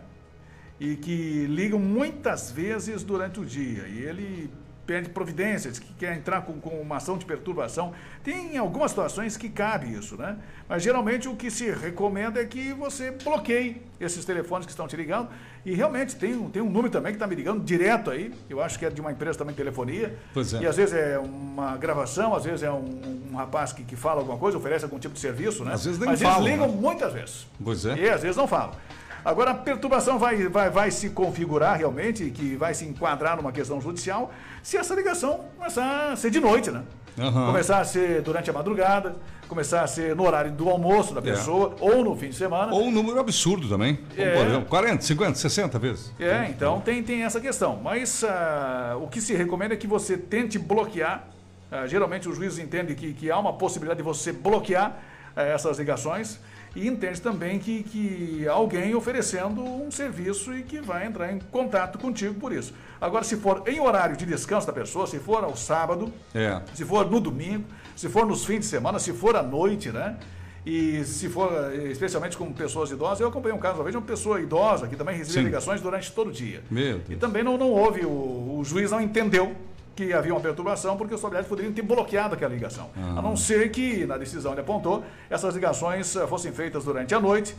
C: E que ligam muitas vezes durante o dia. E ele pede providências, que quer entrar com, com uma ação de perturbação. Tem algumas situações que cabe isso, né? Mas geralmente o que se recomenda é que você bloqueie esses telefones que estão te ligando. E realmente tem, um- tem um número também que está me ligando direto aí. Eu acho que é de uma empresa também de telefonia.
B: Pois é.
C: E às vezes é uma gravação, às vezes é um, um rapaz que, que fala alguma coisa, oferece algum tipo de serviço, né?
B: Às vezes nem
C: Mas
B: falam,
C: eles ligam
B: né?
C: muitas vezes.
B: Pois é.
C: E às vezes não falam. Agora a perturbação vai, vai, vai se configurar realmente, que vai se enquadrar numa questão judicial, se essa ligação começar a ser de noite, né?
B: Aham.
C: Começar a ser durante a madrugada, começar a ser no horário do almoço da
B: É.
C: pessoa, ou no fim de semana.
B: Ou um número absurdo também.
C: É.
B: Por exemplo, 40, 50, 60 vezes.
C: É, então tem, tem essa questão. Mas ah, o que se recomenda é que você tente bloquear. Ah, geralmente os juízes entendem que, que há uma possibilidade de você bloquear ah, essas ligações e entende também que, que alguém oferecendo um serviço e que vai entrar em contato contigo por isso. Agora, se for em horário de descanso da pessoa, se for ao sábado,
B: É.
C: se for no domingo, se for nos fins de semana, se for à noite, né? E se for, eh, especialmente com pessoas idosas, eu acompanhei um caso uma vez de uma pessoa idosa que também recebia
B: Sim.
C: ligações durante todo o dia. E também não, não houve, o, o juiz não entendeu que havia uma perturbação, porque os familiares poderiam ter bloqueado aquela ligação.
B: Ah.
C: A não ser que, na decisão ele apontou, essas ligações eh, fossem feitas durante a noite,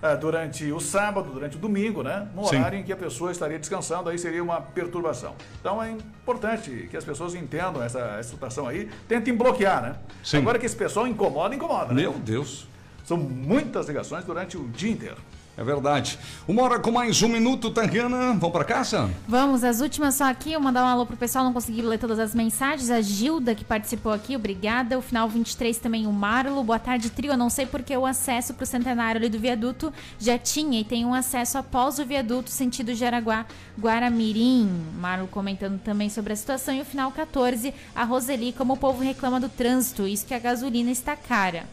C: eh, durante o sábado, durante o domingo, né? No
B: Sim.
C: horário em que a pessoa estaria descansando, aí seria uma perturbação. Então é importante que as pessoas entendam essa, essa situação aí, tentem bloquear, né?
B: Sim.
C: Agora que esse pessoal incomoda, incomoda, né?
B: Meu Deus.
C: São muitas ligações durante o dia inteiro.
B: É verdade. Uma hora com mais um minuto, Tariana. Vamos para casa?
A: Vamos, as últimas só aqui, eu mandar um alô pro pessoal, não consegui ler todas as mensagens. A Gilda, que participou aqui, obrigada. O final 23 também, o Marlo. Boa tarde, trio. Eu não sei porque o acesso pro centenário ali do viaduto já tinha e tem um acesso após o viaduto, sentido Jaraguá, Guaramirim. Marlo comentando também sobre a situação. E o final 14, a Roseli, como o povo reclama do trânsito, isso que a gasolina está cara.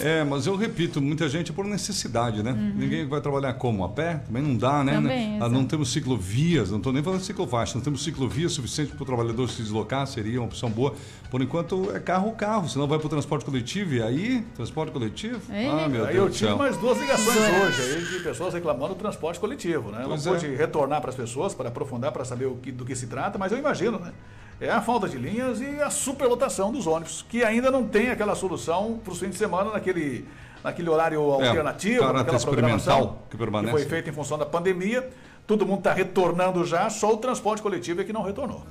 B: É, mas eu repito, muita gente é por necessidade, né? Ninguém vai trabalhar como? A pé? Também não dá, né?
A: Uhum. Também,
B: Ah, não temos ciclovias, não estou nem falando de ciclofaixa, não temos ciclovias suficiente para o trabalhador se deslocar, seria uma opção boa. Por enquanto é carro ou carro, senão vai para o transporte coletivo. E aí, transporte coletivo?
A: É.
B: Ah, meu
C: Aí eu
B: Deus do
C: tive
B: céu.
C: mais duas ligações hoje aí de pessoas reclamando do transporte coletivo, né? Eu
B: Pois
C: não
B: é.
C: pude retornar para as pessoas para aprofundar, para saber o que, do que se trata, mas eu imagino, né? É a falta de linhas e a superlotação dos ônibus, que ainda não tem aquela solução para os fins de semana naquele, naquele horário alternativo,
B: caráter
C: naquela
B: experimental
C: programação
B: que permanece.
C: foi feita em função da pandemia. Todo mundo está retornando já, só o transporte coletivo é que não retornou.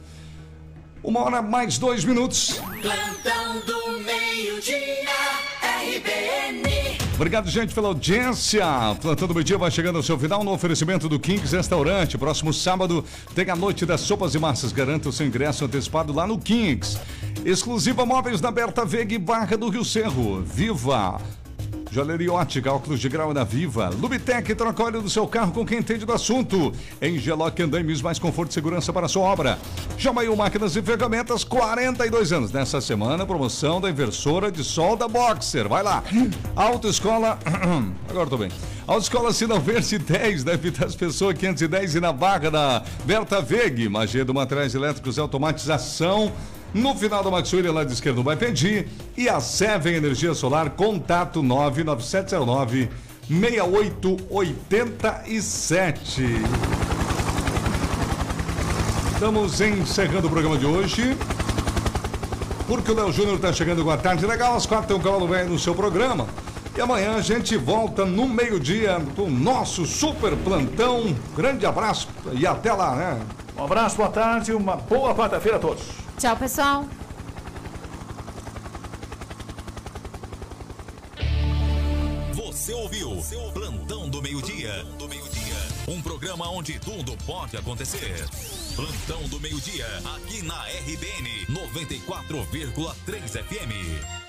B: Uma hora mais dois minutos.
K: Plantão do meio-dia, RBN.
B: Obrigado, gente, pela audiência. Plantando o dia vai chegando ao seu final no oferecimento do Kings Restaurante. Próximo sábado tem a noite das sopas e massas. Garanta o seu ingresso antecipado lá no Kings. Exclusiva Móveis da Berta Vega e Barra do Rio Cerro. Viva! Joalheria Ótica, óculos de grau da Viva. Lubitec, troca óleo do seu carro com quem entende do assunto. Em Geloc Andames, mais conforto e segurança para a sua obra. Jamail Máquinas e Ferramentas, 42 anos. Nessa semana, promoção da inversora de solda Boxer. Vai lá. Autoescola... <clears throat> Agora tô bem. Autoescola Sinalverde 10, da Vitas Pessoa 510 e na Barra da Berta Veg. Magia Materiais Elétricos e Automatização. No final da Maxwell, lado esquerdo, vai pedir. E a Seven Energia Solar, contato 99709 6887. Estamos encerrando o programa de hoje. Porque o Léo Júnior está chegando com a tarde legal, às quatro tem um cavalo velho no seu programa. E amanhã a gente volta no meio-dia com o nosso super plantão. Grande abraço e até lá, né?
C: Um abraço, boa tarde uma boa quarta-feira a todos.
A: Tchau, pessoal.
H: Você ouviu Plantão do Meio-Dia. Do Meio-Dia. Um programa onde tudo pode acontecer. Plantão do Meio-Dia, aqui na RBN 94,3 FM.